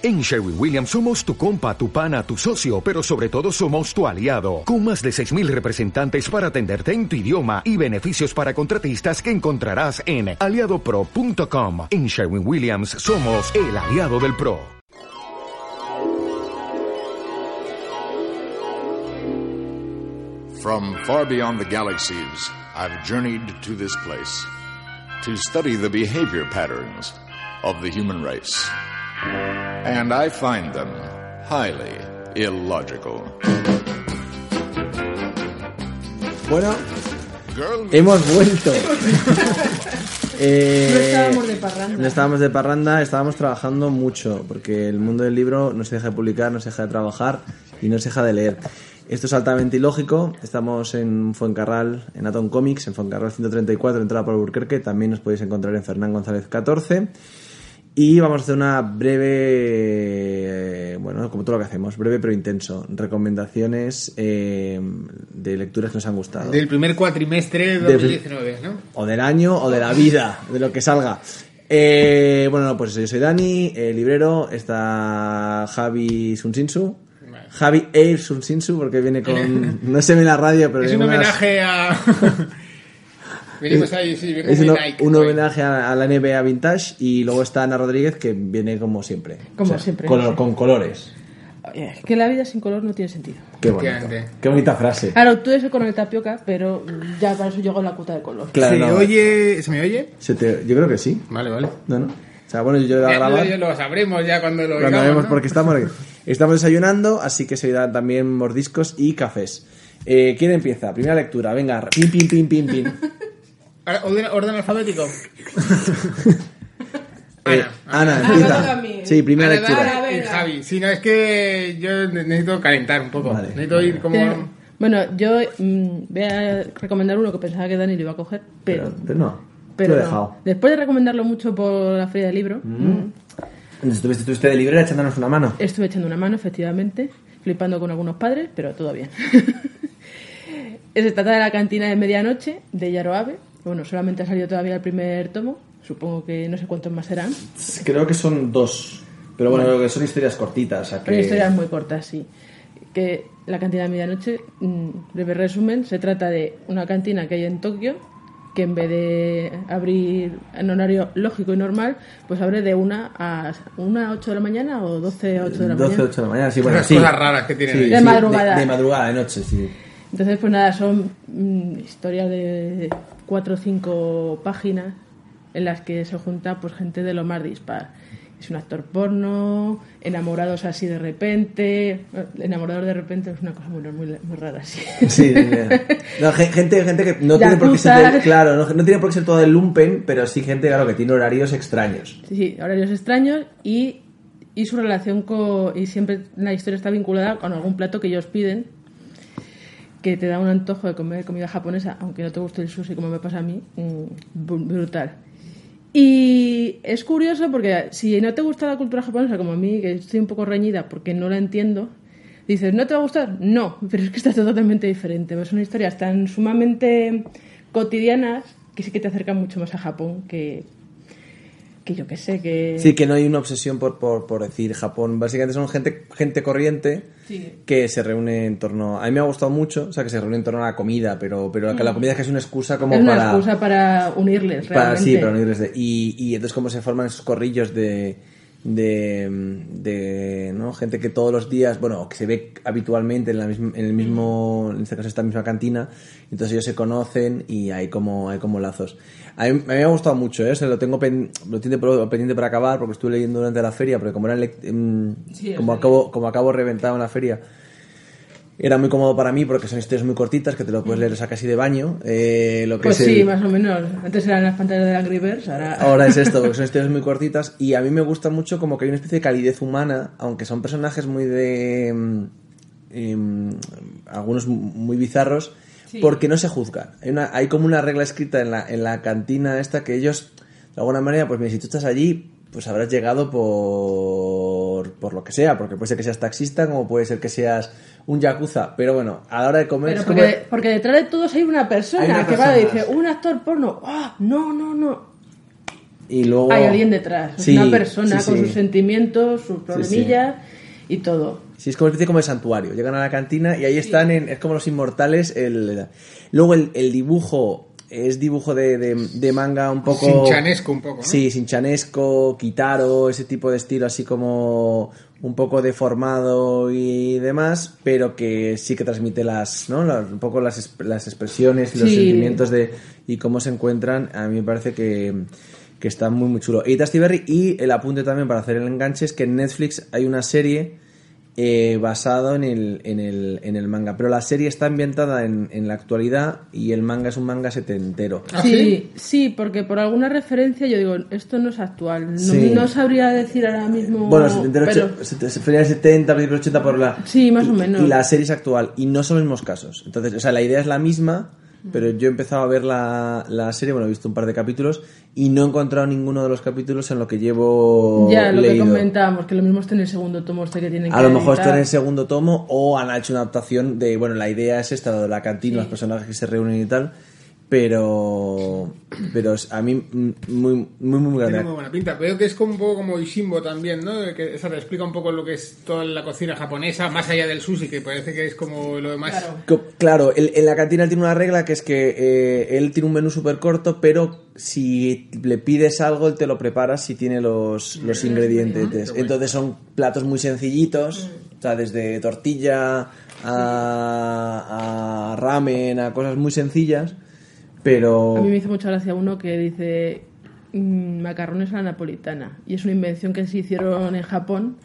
En Sherwin Williams somos tu compa, tu pana, tu socio, pero sobre todo somos tu aliado, con más de 6.000 representantes para atenderte en tu idioma y beneficios para contratistas que encontrarás en aliadopro.com. En Sherwin Williams somos el aliado del PRO. From far beyond the galaxies, I've journeyed to this place to study the behavior patterns of the human race. And I find them highly illogical. Bueno, hemos vuelto. Eh, No estábamos de parranda. No estábamos de parranda, estábamos trabajando mucho, porque el mundo del libro no se deja de publicar, no se deja de trabajar y no se deja de leer. Esto es altamente ilógico. Estamos en Fuencarral, en Atom Comics, en Fuencarral 134, entrada por Burquerque. También nos podéis encontrar en Fernán González 14. Y vamos a hacer una breve, eh, bueno, como todo lo que hacemos, breve pero intenso. Recomendaciones eh, de lecturas que nos han gustado. Del primer cuatrimestre de Del- 2019, ¿no? o del año o de la vida, de lo que salga. Eh, bueno, no, pues yo soy Dani, eh, librero, está Javi Sunsinsu. Javi Air Sunsinsu, porque viene con. No se ve en la radio, pero Es un unas- homenaje a... Venimos ahí, sí, Es uno- Nike, un homenaje a, a la NBA Vintage. Y luego está Ana Rodríguez, que viene como siempre. Como siempre, Con, sí. con colores. Es que la vida sin color no tiene sentido. Qué bonito. Qué bonita frase. Claro, tú con el tapioca, pero ya para eso llegó la cuota de color. Claro, ¿Se no. oye? ¿Se me oye? Se te- yo creo que sí. Vale, vale. No, no. O sea, bueno, yo voy a grabar. lo, lo sabremos ya cuando lo Cuando oigamos, vemos, ¿no? porque estamos, estamos desayunando, así que se dan también mordiscos y cafés. Eh, ¿Quién empieza? Primera lectura, venga, pim, pim, pim, pim, pim. ¿Orden, orden alfabético? Eh, Ana. Ana, empieza. Sí, primera Ana, lectura. Y. Javi. Sí, no, es que yo necesito calentar un poco. Vale. Necesito ir como... Bueno, yo mm, voy a recomendar uno que pensaba que Dani lo iba a coger, pero, no, pero lo he no. dejado. Después de recomendarlo mucho por la feria del libro, mm, Entonces, Estuviste, estuviste de librera echándonos una mano. estuve echando una mano, efectivamente, flipando con algunos padres, pero todo bien. Se trata de la cantina de medianoche de Yaro Abe. Bueno, solamente ha salido todavía el primer tomo. Supongo que no sé cuántos más serán. Creo que son dos. Pero bueno, creo que son historias cortitas. Sea que... Pero historias muy cortas, sí. Que la cantina de medianoche, mm, breve resumen, se trata de una cantina que hay en Tokio que en vez de abrir en horario lógico y normal, pues abre de una a una a 8 de la mañana o 12 a 8 de la 12, mañana. 8 de la mañana, sí, bueno, sí. cosas raras que tienen Sí, ahí. De sí, madrugada. De, de madrugada, de noche, sí. Entonces, pues nada, son mm, historias de cuatro o cinco páginas en las que se junta pues gente de lo más dispar. Es un actor porno, enamorados así de repente. Enamorados de repente es una cosa muy, muy, muy rara, sí. Sí. No, gente, gente que no tiene por qué ser claro, no, no tiene por qué ser todo el lumpen, pero sí gente claro que tiene horarios extraños. Sí, sí, horarios extraños y, y su relación con... Y siempre la historia está vinculada con algún plato que ellos piden que te da un antojo de comer comida japonesa, aunque no te guste el sushi como me pasa a mí, mm, br- brutal. Y es curioso porque si no te gusta la cultura japonesa como a mí, que estoy un poco reñida porque no la entiendo, dices, ¿no te va a gustar? No, pero es que está totalmente diferente. Son historias tan sumamente cotidianas que sí que te acercan mucho más a Japón que, que yo que sé, que... Sí, que no hay una obsesión por, por, por decir Japón. Básicamente son gente, gente corriente Sí. que se reúne en torno. A mí me ha gustado mucho, o sea, que se reúne en torno a la comida, pero, pero que la comida es que es una excusa como Mm. es una para. excusa para unirles, para realmente. sí, para unirles. de- y, y entonces, cómo se forman esos corrillos de. De, de ¿no? gente que todos los días, bueno, que se ve habitualmente en, la misma- en el mismo, en este caso esta misma cantina, entonces ellos se conocen y hay como, hay como lazos. A mí, a mí me ha gustado mucho, ¿eh? O sea, lo tengo pen- lo tengo pendiente para acabar porque estuve leyendo durante la feria, porque como era Sí, como, acabo, como acabo reventado en la feria, era muy cómodo para mí porque son historias muy cortitas que te lo puedes leer o sea, casi de baño. Eh, lo que Pues es sí, el- más o menos. Antes eran las pantallas de Angry Birds, ahora... Ahora es esto, porque son historias muy cortitas y a mí me gusta mucho como que hay una especie de calidez humana, aunque son personajes muy de... em, algunos muy bizarros, porque no se juzgan. Hay, una, hay como una regla escrita en la, en la cantina esta que ellos, de alguna manera, pues mira, si tú estás allí, pues habrás llegado por, por lo que sea, porque puede ser que seas taxista, como puede ser que seas un yakuza, pero bueno, a la hora de comer... Pero porque, porque detrás de todos hay una persona Hay una que va y persona. dice, un actor porno, ¡ah! no, no, no. y luego Hay alguien detrás, Sí, una persona sí, con sus sentimientos, sus problemillas y todo. Sí, es como una especie como de santuario. Llegan a la cantina y ahí están, en, es como los inmortales. El, luego el, el dibujo es dibujo de, de- de manga un poco... Sinchanesco un poco, ¿no? Sí, sinchanesco, kitaro, ese tipo de estilo así como un poco deformado y demás, pero que sí que transmite las, ¿no? Las- un poco las, las expresiones y los Sí. sentimientos de y cómo se encuentran. A mí me parece que, que está muy muy chulo. Y Dusty Berry y el apunte también para hacer el enganche es que en Netflix hay una serie eh, basado en el, en, el, en el manga, pero la serie está ambientada en, en la actualidad y el manga es un manga setentero. ¿Ah, sí, sí, porque por alguna referencia yo digo, esto no es actual. No, Sí. no sabría decir ahora mismo. Bueno, 70, pero- 80, se- feria 70, principios 80 por la... Sí, más o y- menos. Y la serie es actual y no son los mismos casos. Entonces, o sea, la idea es la misma, pero yo he empezado a ver la, la serie, bueno, he visto un par de capítulos y no he encontrado ninguno de los capítulos en lo que llevo ya, lo que comentábamos, que lo mismo está en el segundo tomo este que tienen A que lo mejor está en el segundo tomo o han hecho una adaptación de, bueno, la idea es esta, lo de la cantina, los personajes que se reúnen y tal, pero pero es- a mí mm, muy muy muy, muy Tiene grande. muy buena pinta. Veo que es como un poco como Ishimbo también, ¿no? Que eso te explica un poco lo que es toda la cocina japonesa, más allá del sushi, que parece que es como lo demás. Claro. Claro, él- en la cantina él tiene una regla que es que eh, él tiene un menú súper corto, pero si le pides algo, él te lo prepara si tiene los, los ingredientes. Entonces son platos muy sencillitos, o sea, desde tortilla a, a ramen, a cosas muy sencillas, pero... A mí me hizo mucha gracia uno que dice mm, macarrones a la napolitana. Y es una invención que se hicieron en Japón.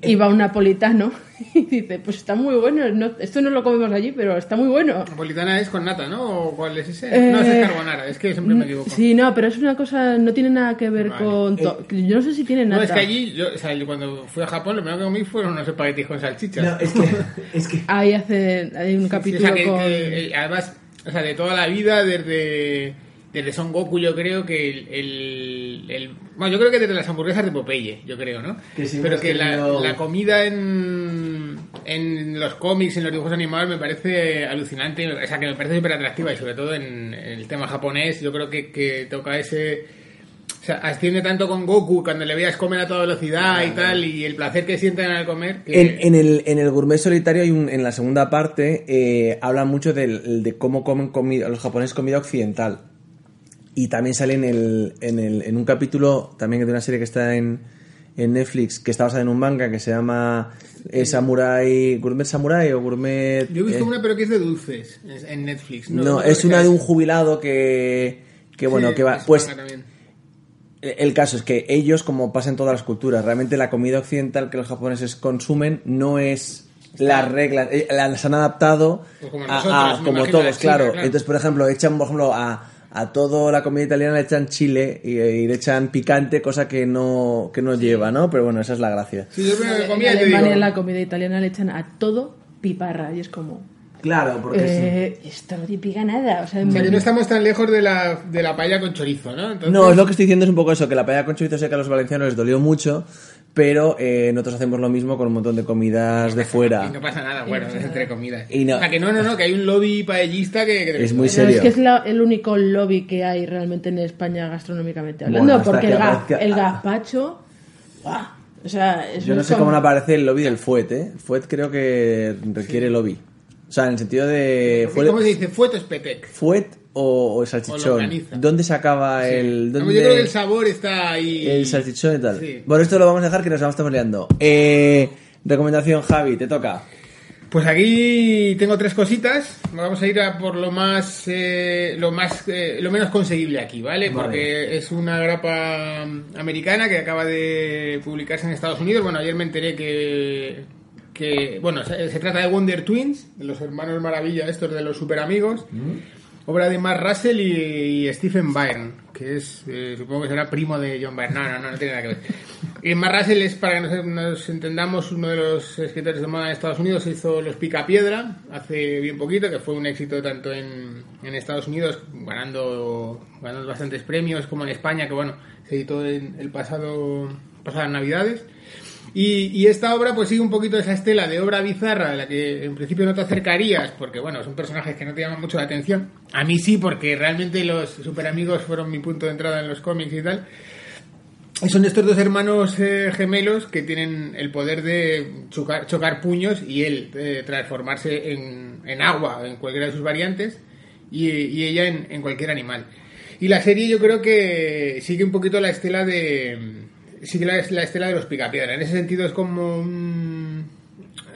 Y va un napolitano y dice, pues está muy bueno. no- esto no lo comemos allí, pero está muy bueno. Napolitana es con nata, ¿no? ¿O cuál es ese? Eh, no, ese es carbonara, es que siempre me equivoco. Sí, no, pero es una cosa, no tiene nada que ver Vale. con... to- Yo no sé si tiene No, nada. es que allí, yo, o sea, yo cuando fui a Japón, lo primero que comí fueron unos espaguetis con salchichas. No, es que... Es que... Ahí hace, hay un Sí, capítulo o sea, que, con... que, eh, además, o sea, de toda la vida, desde, desde Son Goku, yo creo que el, el, el- Bueno, yo creo que desde las hamburguesas de Popeye, yo creo, ¿no? Que Pero que la comida en, en los cómics, en los dibujos animados, me parece alucinante, o sea, que me parece súper atractiva y sobre todo en, en el tema japonés, yo creo que, que toca ese... Sea, asciende tanto con Goku cuando le veas comer a toda velocidad y tal, y el placer que sienten al comer. que- En, en el, en el gourmet solitario hay un, en la segunda parte eh, habla mucho del- de cómo comen comida, los japoneses comida occidental. Y también sale en, el, en, el, en un capítulo también de una serie que está en, en Netflix, que está basada en un manga que se llama eh, Samurai, Gourmet Samurai o Gourmet... Yo he visto eh, una, pero que es de dulces es- en Netflix. no, no es una de un jubilado que, que bueno, Sí, que va... es Pues. El caso es que ellos, como pasa en todas las culturas, realmente la comida occidental que los japoneses consumen no es las reglas, eh, las han adaptado como a, nosotros, a- me como todos, China, claro. claro. Entonces, por ejemplo, echan, por ejemplo, a, a toda la comida italiana le echan chile y, y le echan picante, cosa que no, que no lleva, ¿no? Pero bueno, esa es la gracia. Sí, yo En Alemania digo, en la comida italiana le echan a todo piparra y es como... Claro, porque Eh, Esto no te pica nada. O sea, o sea, que me- no estamos tan lejos de la, de la paella con chorizo, ¿no? Entonces, No, es lo que estoy diciendo es un poco eso, que la paella con chorizo sé que a los valencianos les dolió mucho, pero eh, nosotros hacemos lo mismo con un montón de comidas de Y fuera. no pasa nada, bueno, es entre comidas. Y no- O sea, que no, no, no, que hay un lobby paellista que... que Es muy serio. es que es la- el único lobby que hay realmente en España gastronómicamente hablando, Bueno, porque que el, aparezca- el gazpacho, ¡guau! o sea, es Yo no sé cómo no aparece el lobby del fuet, ¿eh? Fuet creo que requiere lobby. O sea, en el sentido de... ¿Cómo se Fuet, dice? Fueto es petec. fuet o, o O salchichón. longaniza. ¿Dónde se acaba el...? Vamos, dónde- Yo creo que el sabor está ahí... el salchichón y tal. Sí. Bueno, esto lo vamos a dejar que nos vamos liando. Eh, recomendación, Javi, te toca. Pues aquí tengo tres cositas. Vamos a ir a por lo más, eh, lo más, eh, lo menos conseguible aquí, ¿vale? Vale. Porque es una grapa americana que acaba de publicarse en Estados Unidos. Bueno, ayer me enteré que, que bueno, se, se trata de Wonder Twins, de los hermanos Maravilla, estos de los super amigos. Obra de Mark Russell y, y Stephen Byrne, que es, eh, supongo que será primo de John Byrne. No, no, no, no tiene nada que ver. Y Mark Russell es, para que nos, nos entendamos, uno de los escritores de moda en Estados Unidos. Hizo Los Picapiedra hace bien poquito, que fue un éxito tanto en, en Estados Unidos, ganando, ganando bastantes premios, como en España, que bueno, se editó en el pasado, pasadas Navidades. Y, esta obra pues sigue un poquito esa estela de obra bizarra a la que en principio no te acercarías porque bueno, son personajes que no te llaman mucho la atención. A mí sí, porque realmente los super amigos fueron mi punto de entrada en los cómics y tal. Y son estos dos hermanos eh, gemelos que tienen el poder de chocar, puños y él eh, transformarse en, en agua en cualquiera de sus variantes y, y ella en cualquier animal. Y la serie yo creo que sigue un poquito la estela de sigue la, la estela de los Picapiedra. En ese sentido es como un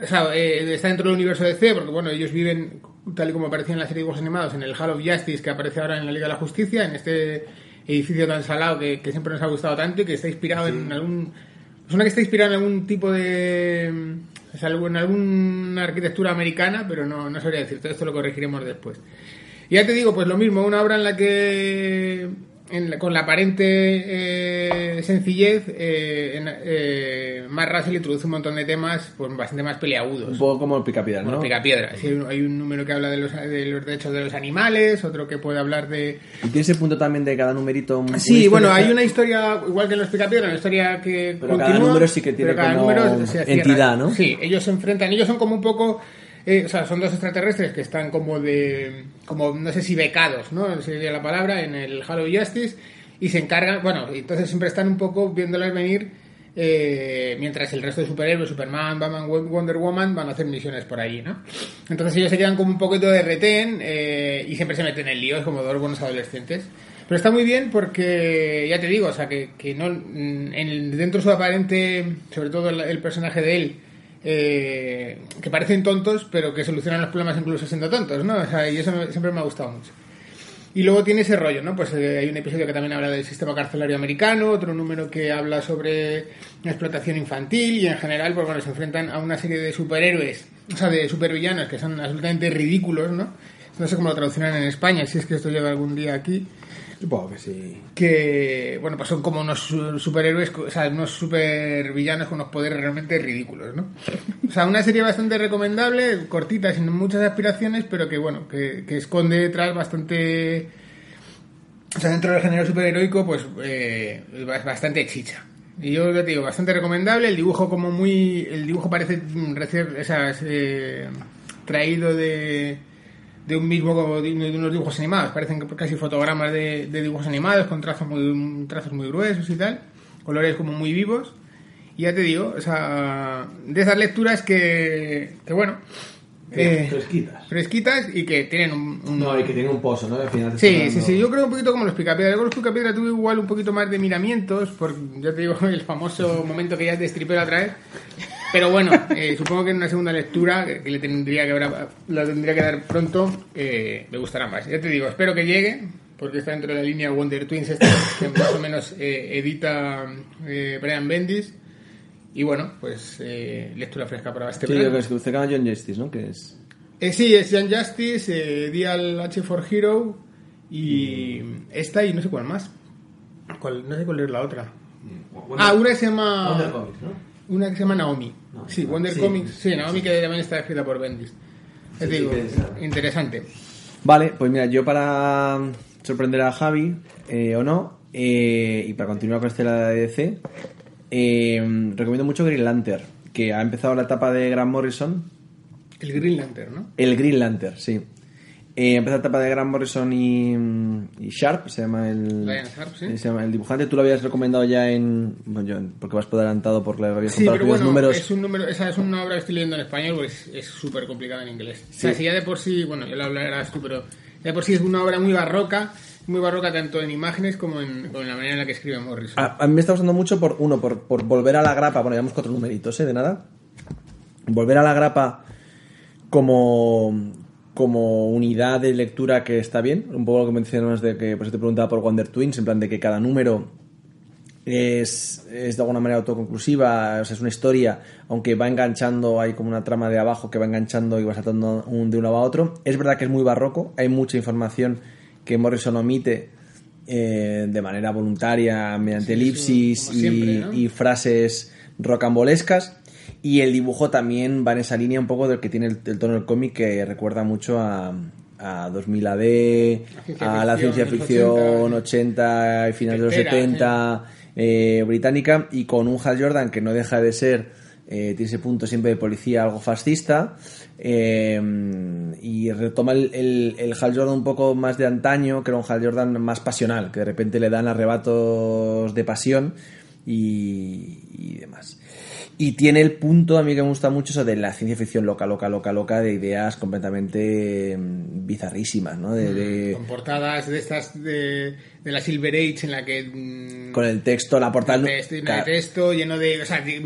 o sea, eh, está dentro del universo de C, porque bueno, ellos viven tal y como aparecía en la serie de dibujos animados, en el Hall of Justice que aparece ahora en la Liga de la Justicia, en este edificio tan salado que, que siempre nos ha gustado tanto y que está inspirado en algún... Es una que está inspirada en algún tipo de... o sea, en alguna arquitectura americana, pero no, no sabría decir, todo esto lo corregiremos después. Y ya te digo, pues lo mismo, una obra en la que en la- con la aparente eh, sencillez, eh, en, eh, Matt Russell introduce un montón de temas pues bastante más peleagudos. Un poco como el picapiedra, ¿no? picapiedra. Sí, hay un- número que habla de los, de los derechos de los animales, otro que puede hablar de... Y tiene ese punto también de cada numerito. Sí, bueno, hay una historia, igual que en los picapiedra, una historia que Pero cada continúa, número sí que tiene cada como número entidad, ¿no? Sí, ellos se enfrentan, ellos son como un poco... eh, o sea, son dos extraterrestres que están como de... como no sé si becados, ¿no? Sería la palabra, en el Halo Justice y se encargan, bueno, entonces siempre están un poco viéndolas venir eh, mientras el resto de superhéroes, Superman, Batman, Wonder Woman, van a hacer misiones por allí, ¿no? Entonces ellos se quedan como un poquito de retén eh, y siempre se meten en líos como dos buenos adolescentes. Pero está muy bien porque, ya te digo, o sea, que, que no, en dentro de su aparente, sobre todo el, el personaje de él, eh, que parecen tontos, pero que solucionan los problemas incluso siendo tontos, ¿no? O sea, y eso me- siempre me ha gustado mucho. Y luego tiene ese rollo, ¿no? Pues eh, hay un episodio que también habla del sistema carcelario americano, otro número que habla sobre explotación infantil y en general, pues bueno, se enfrentan a una serie de superhéroes, o sea, de supervillanos que son absolutamente ridículos, ¿no? No sé cómo lo traducirán en España, si es que esto llega algún día aquí Supongo que sí. que bueno pues son como unos su- superhéroes o sea unos supervillanos con unos poderes realmente ridículos no o sea una serie bastante recomendable cortita sin muchas aspiraciones pero que bueno que, que esconde detrás bastante o sea dentro del género superheroico pues eh, es bastante chicha. Y yo te digo bastante recomendable el dibujo como muy el dibujo parece mm, recién o sea, eh, traído de de un mismo de unos dibujos animados parecen casi fotogramas de, de dibujos animados con trazos muy trazos muy gruesos y tal colores como muy vivos y ya te digo o sea de esas lecturas que, que bueno eh, Fresquitas. fresquitas y que tienen un, un- No, y que tiene un pozo, ¿no? Al final Sí, sí, sí, yo creo un poquito como los picapiedra. Yo los picapiedra tuve igual un poquito más de miramientos, por, ya te digo, el famoso momento que ya te destripé la otra vez. Pero bueno, eh, supongo que en una segunda lectura, que le tendría que, haber- la tendría que dar pronto, eh, me gustará más. Ya te digo, espero que llegue, porque está dentro de la línea Wonder Twins, esta, que más o menos eh, edita eh, Brian Bendis. Y bueno, pues eh, lectura fresca para este Sí, verano. yo creo que se llama John Justice, ¿no? Que es... Eh, sí, es Young Justice, eh, Dial H for Hero y esta y no sé cuál más. ¿Cuál- no sé cuál es la otra. Ah, una que se llama... Wonder Comics, ¿no? Una que se llama Naomi. sí, Wonder sí. Comics. Sí, Naomi que también está escrita por Bendis. Sí, digo, interesante. interesante. Vale, pues mira, yo para sorprender a Javi, eh, o no, eh, y para continuar con este la de DC, eh, recomiendo mucho Green Lantern, que ha empezado la etapa de Grant Morrison, El Green Lantern, ¿no? el Green Lantern, sí. Eh, empezó la etapa de Grant Morrison y, y Sharp, se llama el, Sharp, sí. se llama el dibujante. Tú lo habías recomendado ya en. Bueno, yo, porque vas por adelantado porque le habías Sí, contado pero bueno, números. es un número, esa es una obra que estoy leyendo en español porque es- súper complicada en inglés. O sea, Sí. si ya de por sí, bueno, ya lo hablarás tú, pero ya de por sí es una obra muy barroca, muy barroca tanto en imágenes como en, como en la manera en la que escribe Morrison. A, a mí me está gustando mucho por uno, por, por volver a la grapa. Bueno, llevamos cuatro numeritos, ¿eh? De nada. Volver a la grapa como, como unidad de lectura que está bien. Un poco lo que mencionas de que, por eso te preguntaba por Wonder Twins, en plan de que cada número es, es de alguna manera autoconclusiva, o sea, es una historia, aunque va enganchando, hay como una trama de abajo que va enganchando y va saltando un, de uno a otro. Es verdad que es muy barroco, hay mucha información que Morrison omite eh, de manera voluntaria mediante Sí, elipsis siempre, y, ¿no? y frases rocambolescas. Y el dibujo también va en esa línea un poco del que tiene el, el tono del cómic que recuerda mucho a, a 2000 AD, a la ciencia ficción 80, 80 y finales de los Setentera, 70 eh, británica y con un Hal Jordan que no deja de ser eh, tiene ese punto siempre de policía algo fascista eh, y retoma el, el, el Hal Jordan un poco más de antaño que era un Hal Jordan más pasional que de repente le dan arrebatos de pasión y, y demás. Y tiene el punto, a mí que me gusta mucho, eso de la ciencia ficción loca, loca, loca, loca, de ideas completamente mm, bizarrísimas, ¿no? De, Con portadas de estas de, de la Silver Age en la que... mm, con el texto, la portada... texto, Claro. de texto, lleno de... O sea, de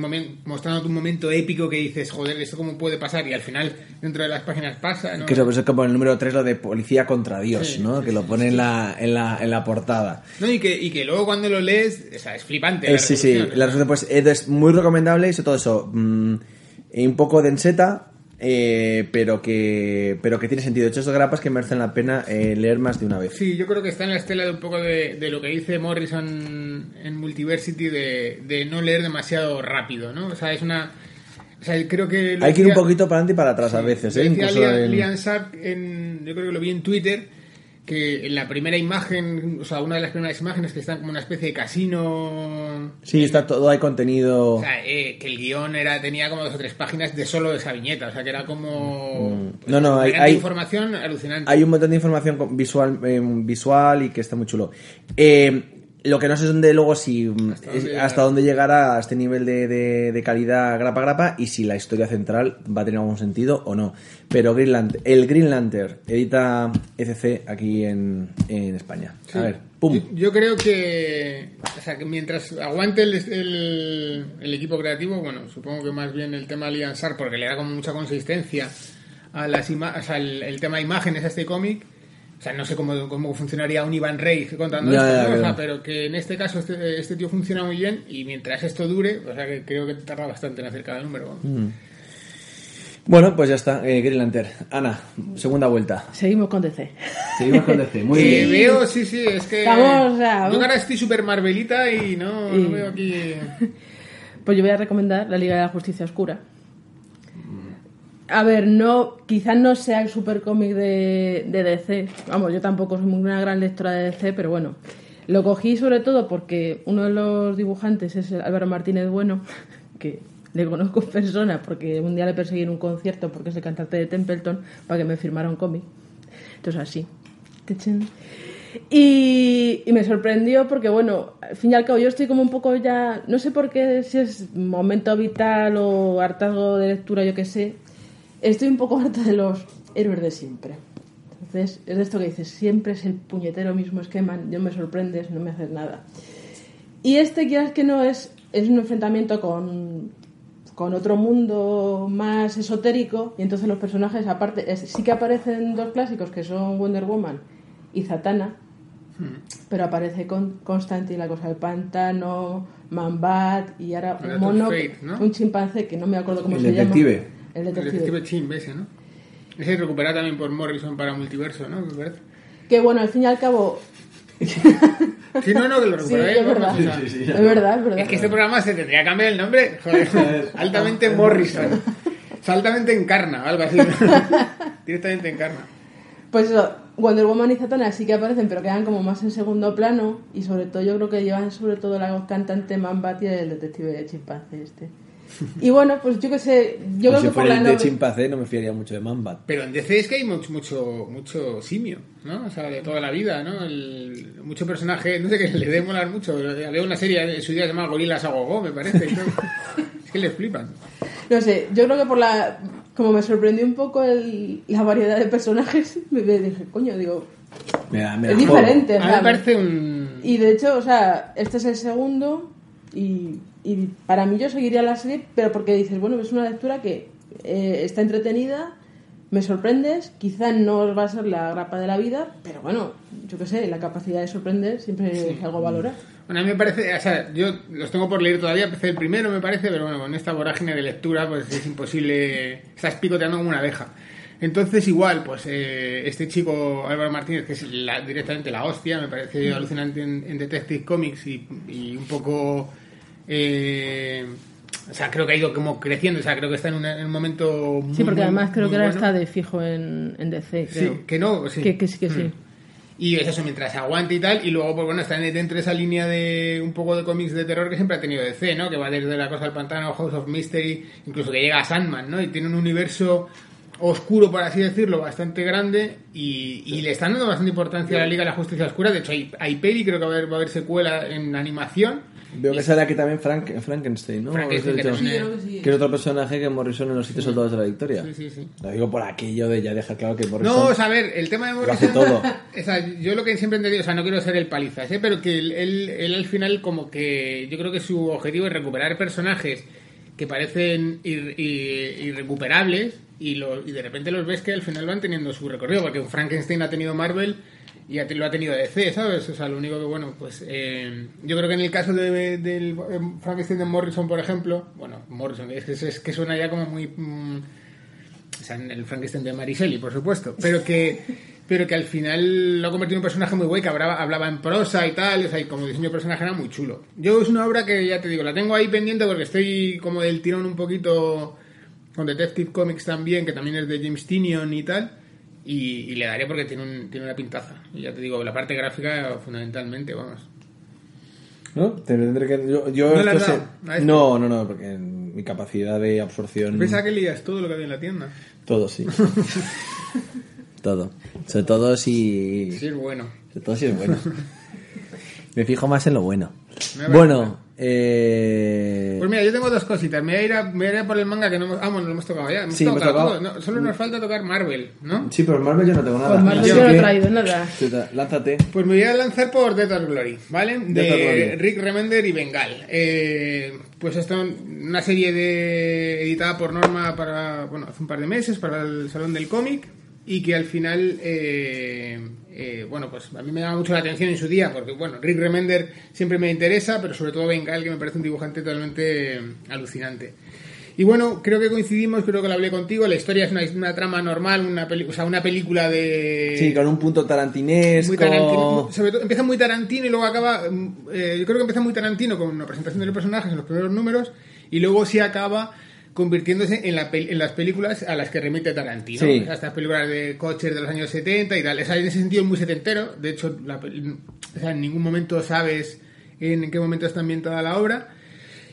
mostrándote un momento épico que dices, joder, ¿esto cómo puede pasar? Y al final, dentro de las páginas pasa, ¿no? Que eso pues es como el número 3, lo de policía contra Dios, Sí, ¿no? sí, Que lo pone sí. en la, en, la, en la portada. No, y que, y que luego cuando lo lees, o sea, es flipante. Eh, la sí, sí, la resolución pues es muy recomendable y sobre todo eso, mm, un poco denseta, eh, pero que pero que tiene sentido. De hecho, estos grapas que merecen la pena eh, leer más de una vez. Sí, yo creo que está en la estela de un poco de, de lo que dice Morrison en Multiversity de, de no leer demasiado rápido, ¿no? O sea, es una... O sea, creo que... Hay que ir un poquito para adelante y para atrás a veces, ¿eh? Incluso en- en- yo creo que lo vi en Twitter, que en la primera imagen, o sea, una de las primeras imágenes que está como una especie de casino... Sí, está todo, hay contenido... O sea, eh, que el guion era, tenía como dos o tres páginas de solo esa viñeta, o sea, que era como... Mm. No, no, hay- hay- información alucinante. Hay un montón de información visual, eh, visual y que está muy chulo. Eh, lo que no sé es dónde luego si mm, Hasta es- dónde hasta dónde llegará a este nivel de, de- de calidad grapa grapa y si la historia central va a tener algún sentido o no. Pero Green Lantern- el Green Lantern edita ECC aquí en, en España. Sí. A ver, pum. Yo, yo creo que, o sea, que mientras aguante el, el- el equipo creativo, bueno, supongo que más bien el tema Lian Sharp, porque le da como mucha consistencia a las o sea, el, el tema imágenes a este cómic. O sea, no sé cómo, cómo funcionaría un Iván Rey contando Ya, esto, ya, ¿no? O sea, claro. pero que en este caso este, este tío funciona muy bien y mientras esto dure, o sea, que creo que tarda bastante en hacer cada número. Mm. Bueno, pues ya está, eh, Green Lantern. Ana, segunda vuelta. Seguimos con DC. Seguimos con DC. Muy Eh, bien. veo, sí, sí, es que. Vamos, sea, yo ahora estoy súper Marvelita y no, no Y- veo aquí. Pues yo voy a recomendar La Liga de la Justicia Oscura. A ver, no, quizás no sea el super cómic de, de DC. Vamos, yo tampoco soy una gran lectora de DC, pero bueno. Lo cogí sobre todo porque uno de los dibujantes es Álvaro Martínez Bueno, que le conozco en persona porque un día le perseguí en un concierto porque es el cantante de Templeton para que me firmara un cómic. Entonces así. Y, y me sorprendió porque, bueno, al fin y al cabo yo estoy como un poco ya, no sé por qué, si es momento vital o hartazgo de lectura, yo qué sé, estoy un poco harta de los héroes de siempre. Entonces, es de esto que dices, siempre es el puñetero mismo esquema, no me sorprendes, no me haces nada. Y este, quieras que no, es, es un enfrentamiento con, con otro mundo más esotérico, y entonces los personajes, aparte, es- sí que aparecen dos clásicos que son Wonder Woman y Zatanna, pero aparece con Constantine, la cosa del pantano, Manbat y ahora un mono, Fate, ¿no? un chimpancé que no me acuerdo cómo El se detective. llama. El El detective. detective Chimp ese, ¿no? Ese recuperado también por Morrison para Multiverso, ¿no? Me parece. Que bueno, al fin y al cabo, Sí, no, no, que lo sí, recuperó él, es verdad. o sea, es verdad, es verdad. Es que este programa se tendría que cambiar el nombre. Joder, altamente Morrison. O sea, altamente encarna, algo así. Directamente encarna. Pues eso, Wonder Woman y Zatanna sí que aparecen, pero quedan como más en segundo plano. Y sobre todo, yo creo que llevan sobre todo la cantante Manbat y el detective de chimpancé este. Y bueno, pues yo que sé, yo Pues creo si que por fuera la el de novel- chimpancé no me fiaría mucho de Mambat. Pero en DC es que hay mucho, mucho, mucho simio, ¿no? O sea, de toda la vida, ¿no? El, mucho personaje, no sé qué, le debe molar mucho. Había una serie en su día que se llama Gorilas a Gogo, me parece. es que les flipan. No sé, yo creo que por la. Como me sorprendió un poco el- la variedad de personajes, me me dije, coño, digo, Me da- me es da juego. diferente. A mí me parece un... Y de hecho, o sea, este es el segundo y, y para mí yo seguiría la serie, pero porque dices, bueno, es una lectura que eh, está entretenida, me sorprendes, quizá no va a ser la grapa de la vida, pero bueno, yo qué sé, la capacidad de sorprender siempre es algo a valorar. Bueno, a mí me parece, o sea, yo los tengo por leer todavía, empecé el primero, me parece, pero bueno, con esta vorágine de lectura, pues es imposible, estás picoteando como una abeja. Entonces, igual, pues eh, este chico Álvaro Martínez, que es la- directamente la hostia, me parece alucinante en, en Detective Comics y, y un poco. Eh, o sea, creo que ha ido como creciendo, o sea, creo que está en, una- en un momento muy Sí, porque muy- además creo muy que ahora bueno. está de fijo en, en DC, Sí, creo. que no, sí. Que, que sí, que sí. Mm. Y es eso, mientras aguante y tal, y luego, pues bueno, está dentro de esa línea de un poco de cómics de terror que siempre ha tenido DC, ¿no? Que va desde La Cosa del Pantano, House of Mystery, incluso que llega a Sandman, ¿no? Y tiene un universo oscuro, por así decirlo, bastante grande y, y le están dando bastante importancia a la Liga de la Justicia Oscura. De hecho, hay, hay peli, creo que va a haber, va a haber secuela en animación. Veo que sale aquí también Frank, Frankenstein, ¿no? Frankenstein, que Sí, que sí. que es otro personaje que Morrison en los sitios soldados de la victoria. Sí, sí, sí. Lo digo por aquello de ya dejar claro que Morrison. No, o sea, a ver, el tema de Lo Morrison... hace todo. O sea, yo lo que siempre he entendido, o sea, no quiero ser el palizas, ¿eh? pero que él, él, él al final como que yo creo que su objetivo es recuperar personajes que parecen ir- ir- irrecuperables y, lo- y de repente los ves que al final van teniendo su recorrido, porque Frankenstein ha tenido Marvel y lo ha tenido DC, ¿sabes? O sea, lo único que, bueno, pues eh, yo creo que en el caso de- del eh, Frankenstein de Morrison, por ejemplo, bueno, Morrison, es que, suena ya como muy... mm, o sea, el Frankenstein de Mariselli, por supuesto, pero que pero que al final lo ha convertido en un personaje muy guay, que hablaba, hablaba en prosa y tal, o sea, y como diseño de personaje era muy chulo. Yo es una obra que ya te digo, la tengo ahí pendiente porque estoy como del tirón un poquito con Detective Comics también, que también es de James Tinion y tal, y, y le daré porque tiene, un, tiene una pintaza. Y ya te digo, la parte gráfica fundamentalmente, vamos. ¿No? Tendré que. Yo, yo ¿No esto sé- esto? No, no, no, porque mi capacidad de absorción. Pensaba que leías todo lo que había en la tienda. Todo, sí. todo. Sobre todo si. Sí, es bueno. Sobre todo si es bueno. Me fijo más en lo bueno. Bueno, eh. Pues mira, yo tengo dos cositas. Me voy a ir a, me voy a, ir a por el manga que no hemos... Ah, bueno, lo hemos tocado ya. Hemos Sí, hemos tocado. No, solo nos falta tocar Marvel, ¿no? Sí, pero Marvel yo no tengo nada. Pues Marvel yo no he traído nada. Lánzate. Pues me voy a lanzar por Death or Glory, ¿vale? De Glory. Rick Remender y Bengal. Eh, pues esto es una serie de editada por Norma para, bueno, hace un par de meses para el Salón del Cómic y que al final, eh, eh, bueno, pues a mí me llama mucho la atención en su día porque, bueno, Rick Remender siempre me interesa, pero sobre todo Bengal que me parece un dibujante totalmente alucinante. Y bueno, creo que coincidimos, creo que lo hablé contigo, la historia es una, una trama normal, una, peli- o sea, una película de... Sí, con un punto tarantinesco. Muy Tarantino, sobre todo empieza muy Tarantino y luego acaba. mm, eh, yo creo que empieza muy Tarantino con una presentación de los personajes en los primeros números y luego sí acaba convirtiéndose en, la en las películas a las que remite Tarantino. Sí. Estas películas de coches de los años 70 y tal. O sea, en ese sentido es muy setentero. De hecho, la pel- o sea, en ningún momento sabes en qué momento está ambientada la obra.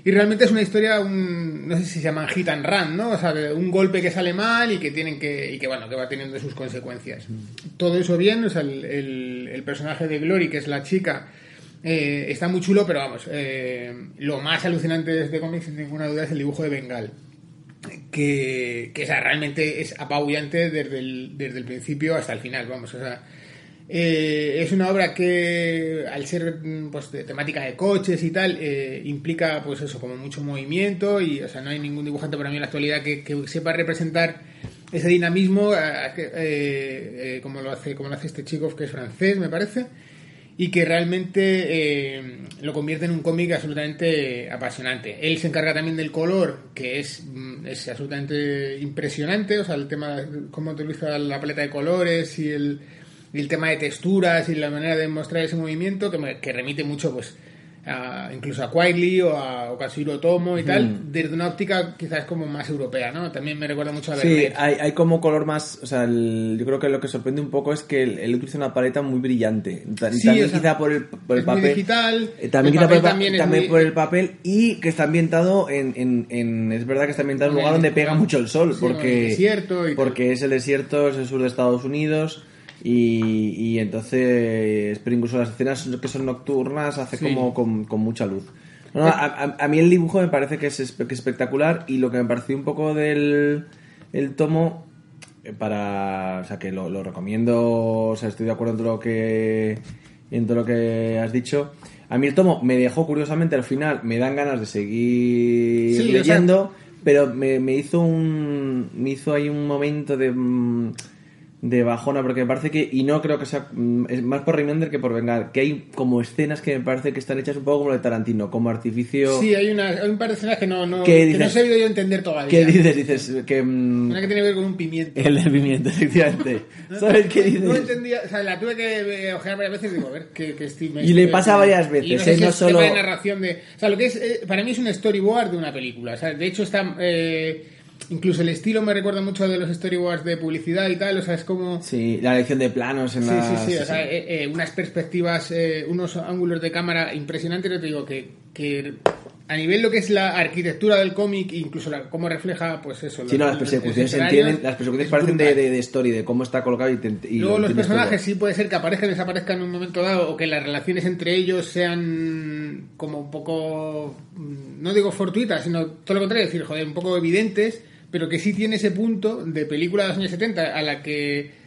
Y realmente es una historia, un, no sé si se llaman hit and run, ¿no? O sea, de un golpe que sale mal y que tienen que, y que bueno, que va teniendo sus consecuencias. Todo eso bien, o sea, el, el- el personaje de Glory, que es la chica, eh, está muy chulo, pero vamos, eh, lo más alucinante de este cómic, sin ninguna duda, es el dibujo de Bengal. Que, que o realmente es apabullante desde el, desde el principio hasta el final, vamos, o sea, eh, es una obra que, al ser mm, pues, de temática de coches y tal, eh, implica, pues eso, como mucho movimiento y, o sea, no hay ningún dibujante para mí en la actualidad que, que sepa representar ese dinamismo eh, eh, como lo hace como lo hace este chico que es francés, me parece, y que realmente eh, lo convierte en un cómic absolutamente apasionante. Él se encarga también del color, que es, mm, es absolutamente impresionante, o sea, el tema, de cómo utiliza la paleta de colores y el, el tema de texturas y la manera de mostrar ese movimiento que, me- que remite mucho pues a- incluso a Quietly o a o Kazuhiro Otomo y tal desde una óptica quizás como más europea ¿no? también me recuerda mucho a Sí, Vermeer hay, hay como color más. O sea, el- yo creo que lo que sorprende un poco es que él, él utiliza una paleta muy brillante. Ta- Sí, también o sea, quizá por el, por el papel. digital, eh, también el quizá por el, también es también muy- por el papel y que está ambientado en, en, en- Es verdad que está ambientado en un lugar el- donde pega mucho el sol. sí, el porque, desierto y tal. porque es el desierto, es el sur de Estados Unidos. Y, y entonces, pero incluso las escenas que son nocturnas hace Sí. como con, con mucha luz. No, a, a- a mí el dibujo me parece que es, espe- que es espectacular y lo que me pareció un poco del el tomo eh, para o sea que lo, lo recomiendo o sea estoy de acuerdo en todo lo que en todo lo que has dicho a mí el tomo me dejó curiosamente al final me dan ganas de seguir Sí, o sea- leyendo pero me, me hizo un me hizo ahí un momento de mm, de bajona porque me parece que y no creo que sea mm, es más por Remender que por Vengar que hay como escenas que me parece que están hechas un poco como lo de Tarantino como artificio sí hay, una, hay un par de escenas que no, no, ¿Qué que dices? no he sabido yo entender todavía ¿Qué dices? Dices que... mm, una que tiene que ver con un pimiento el del pimiento, efectivamente. ¿Sabes qué dices? no entendía, o sea, la tuve que eh, ojear varias veces y digo, a ver, qué, qué estilo Y le pasa varias veces, Y no sé ¿eh? si No es solo- tema de narración de... O sea, lo que es, eh, para mí es un storyboard de una película. O sea, de hecho está... eh, incluso el estilo me recuerda mucho a de los storyboards de publicidad y tal, o sea, es como... Sí, la elección de planos en Sí, la... sí, sí, o sea, eh, eh, unas perspectivas, eh, unos ángulos de cámara impresionantes, yo te digo que, que a nivel lo que es la arquitectura del cómic, incluso la, cómo refleja, pues eso. Sí, no, las persecuciones se entienden, las persecuciones parecen de, de, de, story, de cómo está colocado y, te, y Luego los personajes todo. sí puede ser que aparezcan y desaparezcan en un momento dado, o que las relaciones entre ellos sean como un poco, no digo fortuitas, sino todo lo contrario, es decir, joder, un poco evidentes, pero que sí tiene ese punto de película de los años 70 a la que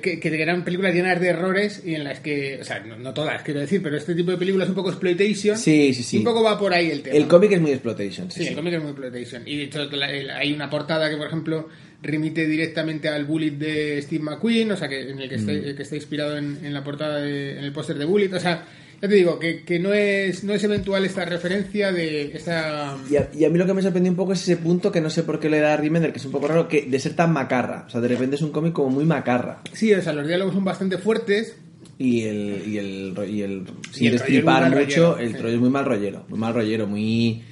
que, que, eran películas llenas de errores y en las que, o sea, no, no, todas, quiero decir, pero este tipo de películas un poco exploitation. Sí, sí, sí. Un poco va por ahí el tema. El cómic es muy exploitation. Sí, sí, el cómic es muy exploitation. Y de hecho hay una portada que, por ejemplo, remite directamente al Bullet de Steve McQueen, o sea, que, en el que, mm. está, que está inspirado en, en la portada, de, en el póster de Bullet, o sea ya te digo, que, que, no, es, no es eventual esta referencia de esta... Y a, y a, mí lo que me sorprendió un poco es ese punto que no sé por qué le da a Remender, que es un poco raro, que de ser tan macarra. O sea, de repente es un cómic como muy macarra. Sí, o sea, los diálogos son bastante fuertes. Y el... Y el, y el sin y destripar mucho, rollero, el rollo es muy mal rollero. Muy mal rollero, muy...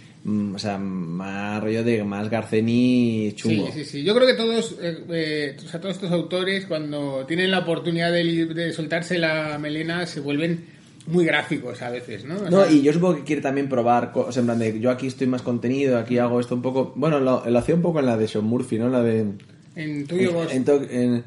O sea, más rollo de más Garceni chungo. Sí, sí, sí. Yo creo que todos, eh, eh, o sea, todos estos autores, cuando tienen la oportunidad de, de soltarse la melena, se vuelven muy gráficos a veces, ¿no? O no, sea, y yo supongo que quiere también probar, o sea, en plan de yo aquí estoy más contenido, aquí hago esto un poco. Bueno, lo, lo hacía un poco en la de Sean Murphy, ¿no? La de. En Tuyo en, en, en,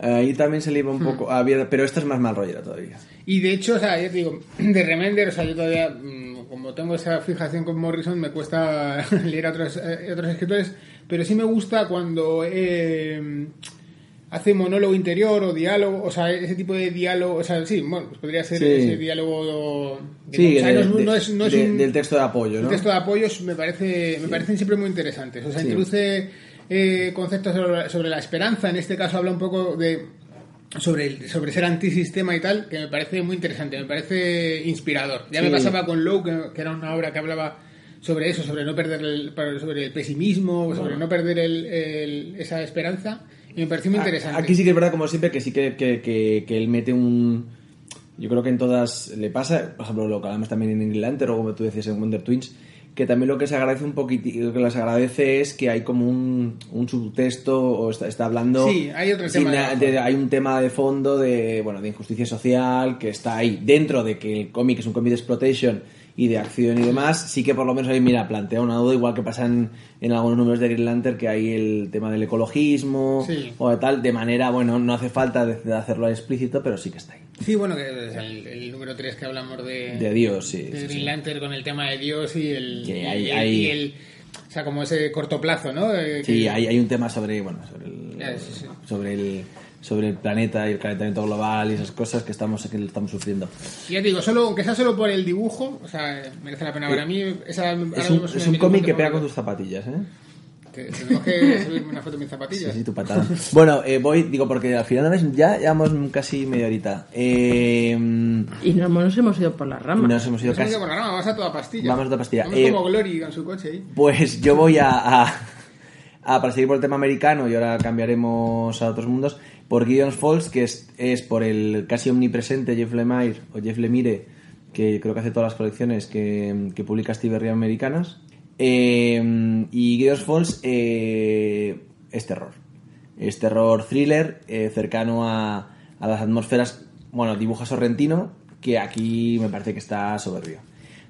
Ahí también se le iba un hmm. poco a pero esto es más mal rollera todavía. Y de hecho, o sea, yo te digo, de Remender, o sea, yo todavía, mm, como tengo esa fijación con Morrison, me cuesta leer a otros, a otros escritores, pero sí me gusta cuando. Eh, hace monólogo interior o diálogo, o sea, ese tipo de diálogo, o sea, sí, bueno, pues podría ser sí. ese diálogo de, sí, o sea, de, no, es, no es, no es de, un, del texto de apoyo, ¿no? El texto de apoyo me parece me parecen siempre muy interesantes, o sea, introduce eh, conceptos sobre, sobre, la esperanza, en este caso habla un poco de sobre el, sobre ser antisistema y tal, que me parece muy interesante, me parece inspirador. Ya me pasaba con Lowe, que, que, era una obra que hablaba sobre eso, sobre no perder el, sobre el pesimismo, sobre no perder el, el, esa esperanza y me pareció muy interesante. Aquí sí que es verdad, como siempre, que sí que, que, que, que él mete un... Yo creo que en todas le pasa, por ejemplo, lo que hablamos también en Green Lantern o como tú decías en Wonder Twins, que también lo que se agradece un poquito, lo que les agradece es que hay como un, un subtexto o está, está hablando... Sí, hay otro tema. De, de, hay un tema de fondo de, bueno, de injusticia social que está ahí dentro de que el cómic es un cómic de exploitation y de acción y demás, sí que por lo menos ahí, mira, plantea una duda, igual que pasa en, en algunos números de Green Lantern, que hay el tema del ecologismo sí. o de tal, de manera, bueno, no hace falta de, de hacerlo explícito, pero sí que está ahí. Sí, bueno, que es el, el número 3 que hablamos de, de Dios, sí. De Green sí, Lantern con el tema de Dios y el. Que hay, y, hay... y el o sea, como ese corto plazo, ¿no? Eh, sí, que... hay, hay, un tema sobre, bueno, sobre el, yeah, sí, sí. sobre el sobre el planeta y el calentamiento global y esas cosas que estamos que estamos sufriendo. Ya te digo, solo aunque sea solo por el dibujo, o sea, merece la pena. Para mí esa, es un, es un cómic que pega con tus zapatillas, ¿eh? Tenemos que subirme una foto de mis zapatillas. Sí, sí, tu patada. bueno, eh, voy, digo, porque al final ya llevamos casi media horita. Eh, y no nos hemos ido por la rama. Nos hemos ido nos casi. Hemos ido por la rama, vamos a toda pastilla. Vamos a toda pastilla. Vamos eh, como Glory con su coche ahí. Pues yo voy a, a, a, para seguir por el tema americano y ahora cambiaremos a otros mundos, por Gideon's Falls, que es, es por el casi omnipresente Jeff Lemire, o Jeff Lemire, que creo que hace todas las colecciones que, que publica Steve Ria americanas. Eh, y Gideon's Falls eh, es terror. Es terror thriller eh, cercano a, a, las atmósferas. Bueno, dibuja Sorrentino, que aquí me parece que está soberbio.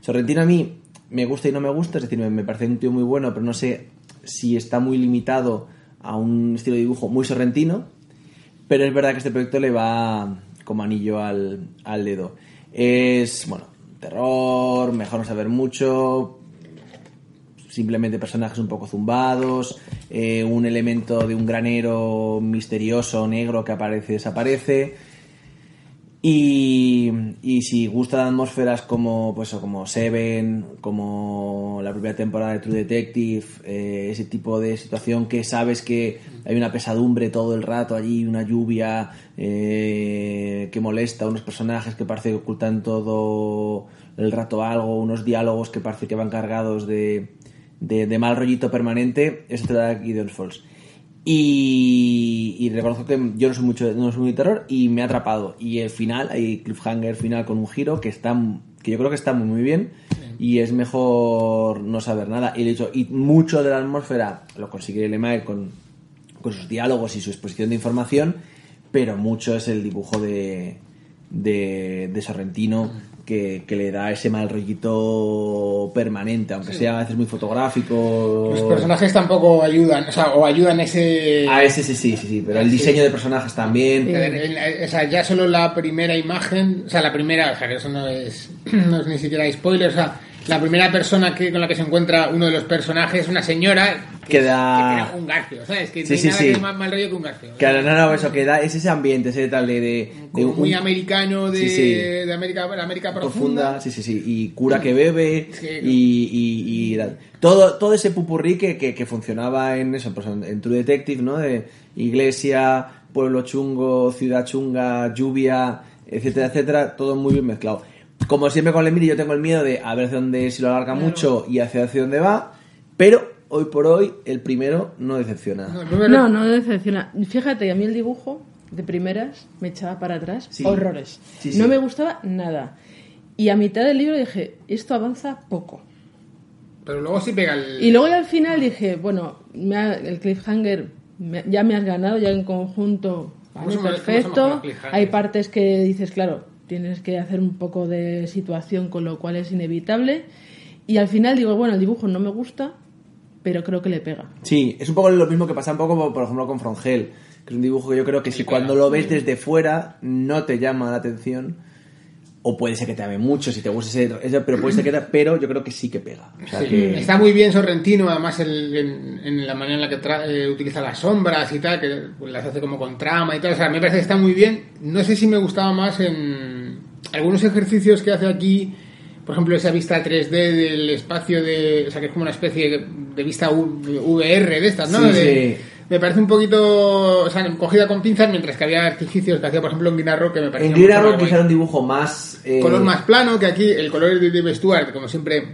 Sorrentino a mí me gusta y no me gusta, es decir, me, me parece un tío muy bueno, pero no sé si está muy limitado a un estilo de dibujo muy sorrentino. Pero es verdad que este proyecto le va como anillo al, al dedo. Es, bueno, terror, mejor no saber mucho, simplemente personajes un poco zumbados, eh, un elemento de un granero misterioso negro que aparece desaparece. Y, y, si gustan atmósferas como pues como Seven, como la primera temporada de True Detective, eh, ese tipo de situación que sabes que hay una pesadumbre todo el rato allí, una lluvia eh, que molesta, unos personajes que parece que ocultan todo el rato algo, unos diálogos que parece que van cargados de, de, mal rollito permanente, eso te da Falls. Y, reconozco que yo no soy mucho no soy muy terror y me ha atrapado y el final hay cliffhanger final con un giro que está que yo creo que está muy muy bien y es mejor no saber nada y de hecho y mucho de la atmósfera lo consigue Lemire con, con sus diálogos y su exposición de información pero mucho es el dibujo de de, de Sorrentino que, que le da ese mal rollito permanente, aunque sea a veces muy fotográfico. Los personajes tampoco ayudan, o sea, o ayudan ese... A ese sí, sí, sí, sí, pero el diseño de personajes también. O sea, ya solo la primera imagen, o sea, la primera, o sea, que eso no es, no es ni siquiera spoiler, o sea, la primera persona que, con la que se encuentra uno de los personajes, una señora que, Que da- que un garfio, ¿sabes? Que Sí, no hay sí, nada sí. que es más mal rollo que un garfio. Claro, no, no, eso que da es ese ambiente, ese tal de, de, muy un- americano de, de América, de América profunda. profunda, sí, sí, sí, y cura que bebe, y, y- todo, todo ese pupurrí que, que, funcionaba en eso, pues en True Detective, ¿no? De iglesia, pueblo chungo, ciudad chunga, lluvia, etcétera, etcétera, todo muy bien mezclado. Como siempre con Lemire yo tengo el miedo de a ver hacia dónde si lo alarga mucho y hacia, hacia dónde va, pero hoy por hoy el primero no decepciona. No, No, no decepciona. Fíjate, a mí el dibujo de primeras me echaba para atrás Sí. horrores. Sí, sí. No me gustaba nada. Y a mitad del libro dije, esto avanza poco. Pero luego sí pega el... Y luego ya al final dije, bueno, me ha- el cliffhanger me- ya me has ganado, ya en conjunto, vale, ¿Cómo se llama- cómo se llama perfecto. Hay partes que dices, claro, tienes que hacer un poco de situación, con lo cual es inevitable. Y al final digo, bueno, el dibujo no me gusta, pero creo que le pega. Sí, es un poco lo mismo que pasa un poco, por ejemplo, con Frongel, que es un dibujo que yo creo que si cuando lo ves desde fuera no te llama la atención, o puede ser que te ame mucho si te gusta ese, ese- pero puede ser que te- pero yo creo que sí que pega. O sea Sí, que- Está muy bien Sorrentino, además el- en, en la manera en la que tra- eh, utiliza las sombras y tal, que pues, las hace como con trama y tal. O sea, me parece que está muy bien. No sé si me gustaba más en algunos ejercicios que hace aquí, por ejemplo, esa vista 3D del espacio de. O sea, que es como una especie de, vista VR de estas, ¿no? Sí, De- sí. Me parece un poquito. O sea, cogida con pinzas, mientras que había artificios que hacía, por ejemplo, en Green Arrow, que me parecía. en guay quizá era un dibujo más... eh, color más plano que aquí el color de Dave Stewart como siempre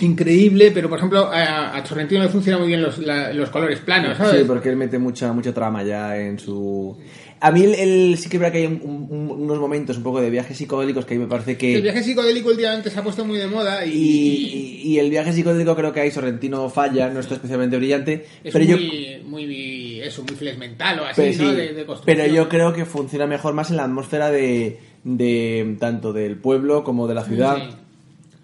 increíble pero por ejemplo a, a Sorrentino le funcionan muy bien los, la- los colores planos ¿sabes? Sí, porque él mete mucha mucha trama ya en su... A mí el, el- sí que es verdad que hay un- un- unos momentos un poco de viajes psicodélicos que a mí me parece que... el viaje psicodélico últimamente se ha puesto muy de moda y, Y, y- y el viaje psicodélico creo que ahí Sorrentino falla, no está especialmente brillante, es pero yo... muy, muy eso muy flex mental o así Pero, sí, ¿no? de, de pero yo creo que funciona mejor más en la atmósfera de, de tanto del pueblo como de la ciudad, Sí.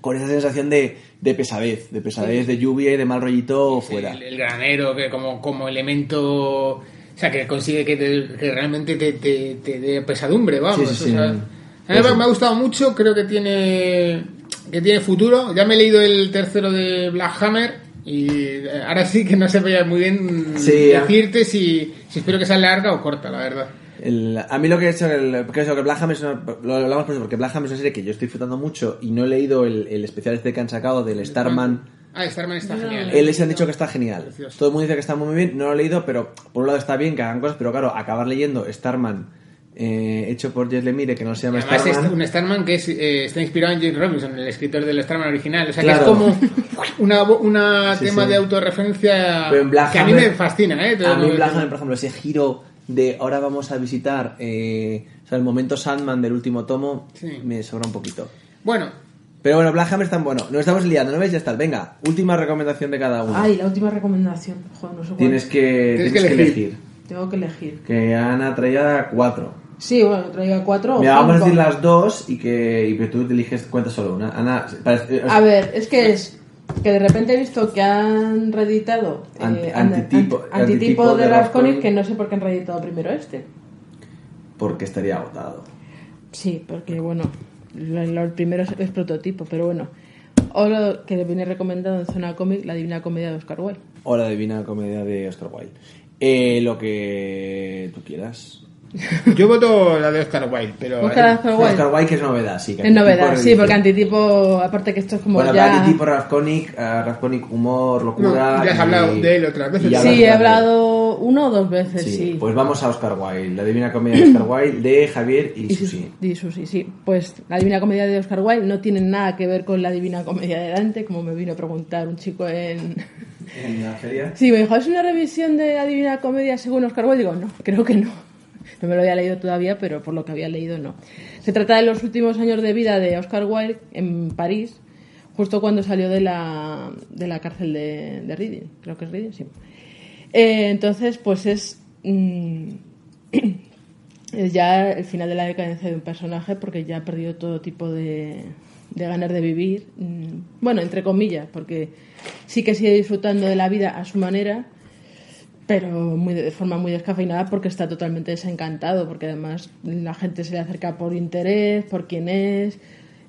con esa sensación de, de pesadez, de pesadez, de lluvia y de mal rollito fuera. el, el granero que como, como elemento o sea que consigue que, te- que realmente te, te, te dé pesadumbre vamos Sí, sí, o sí. sea, a mí me- ha gustado mucho creo que tiene que tiene futuro ya me he leído el tercero de Black Hammer y eh, ahora sí que no sé muy bien decirte si, si espero que sea larga o corta la verdad El- a mí lo que he hecho, el, porque eso, que Black Hammer es una- lo hablamos por eso, porque Black Hammer es una serie que yo estoy disfrutando mucho y no he leído el, el especial este que han sacado del Starman. Ah Starman está genial Él les han dicho que está genial. Precioso. Todo el mundo dice que está muy bien, no lo he leído, pero por un lado está bien que hagan cosas, pero claro, acabar leyendo Starman eh, hecho por Jess Lemire, que no se llama Además, Starman. es un Starman que es, eh, está inspirado en James Robinson, el escritor del Starman original. O sea, Claro. que es como una, una Sí, tema sí. de autorreferencia que a mí me fascina, ¿eh? Te A mí Black. Hammer, por ejemplo, ese giro de ahora vamos a visitar eh, o sea, el momento Sandman del último tomo, Sí. me sobra un poquito. Bueno, Pero bueno, Black Hammer está bueno. Nos estamos liando, ¿no ves? Ya está. Venga, última recomendación de cada uno. Ay, la última recomendación. Joder, no sé cuál. tienes que, Tienes tienes que que elegir. Tengo que elegir. Que Ana traía cuatro. Sí, bueno, traiga cuatro o Mira, vamos a cinco. decir las dos y que, y que tú te eliges, cuenta solo una. Ana, parece- A ver, es que es que de repente he visto que han reeditado eh, Anti- an- antitipo- anti- antitipo antitipo de de Rasconic, Rasconic. que no sé por qué han reeditado primero este. porque estaría agotado. Sí, porque bueno, lo, lo primero es, es prototipo, pero bueno. O lo que le viene recomendado en Zona Comic, La Divina Comedia de Oscar Wilde. O la divina comedia de Oscar Wilde. Eh, lo que tú quieras. yo voto la de Oscar Wilde, pero... Busca a Oscar Wilde. Oscar Wilde, que es novedad, sí. que Es novedad, sí, porque antitipo, aparte que esto es como Bueno, ya... antitipo Rasconic, eh, Rasconic humor, locura. No, ya has y- hablado de él otras veces. y ya Sí, he de- hablado una o dos veces, Sí, sí. pues vamos a Oscar Wilde, la divina comedia de Oscar Wilde de Javier y, Y Sus- Susi. y Susi, sí. Pues la Divina Comedia de Oscar Wilde no tiene nada que ver con la Divina Comedia de Dante, como me vino a preguntar un chico en... ¿En la feria? Sí, me dijo, ¿es una revisión de la Divina Comedia según Oscar Wilde? Digo, no, creo que no. No me lo había leído todavía, pero por lo que había leído, no. Se trata de los últimos años de vida de Oscar Wilde en París, justo cuando salió de la, de la cárcel de, de Reading. Creo que es Reading, sí. Eh, entonces, pues es... mm, es ya el final de la decadencia de un personaje porque ya ha perdido todo tipo de, de ganas de vivir. Mm, Bueno, entre comillas, porque sí que sigue disfrutando de la vida a su manera, pero muy de forma muy descafeinada porque está totalmente desencantado, porque además la gente se le acerca por interés, por quién es.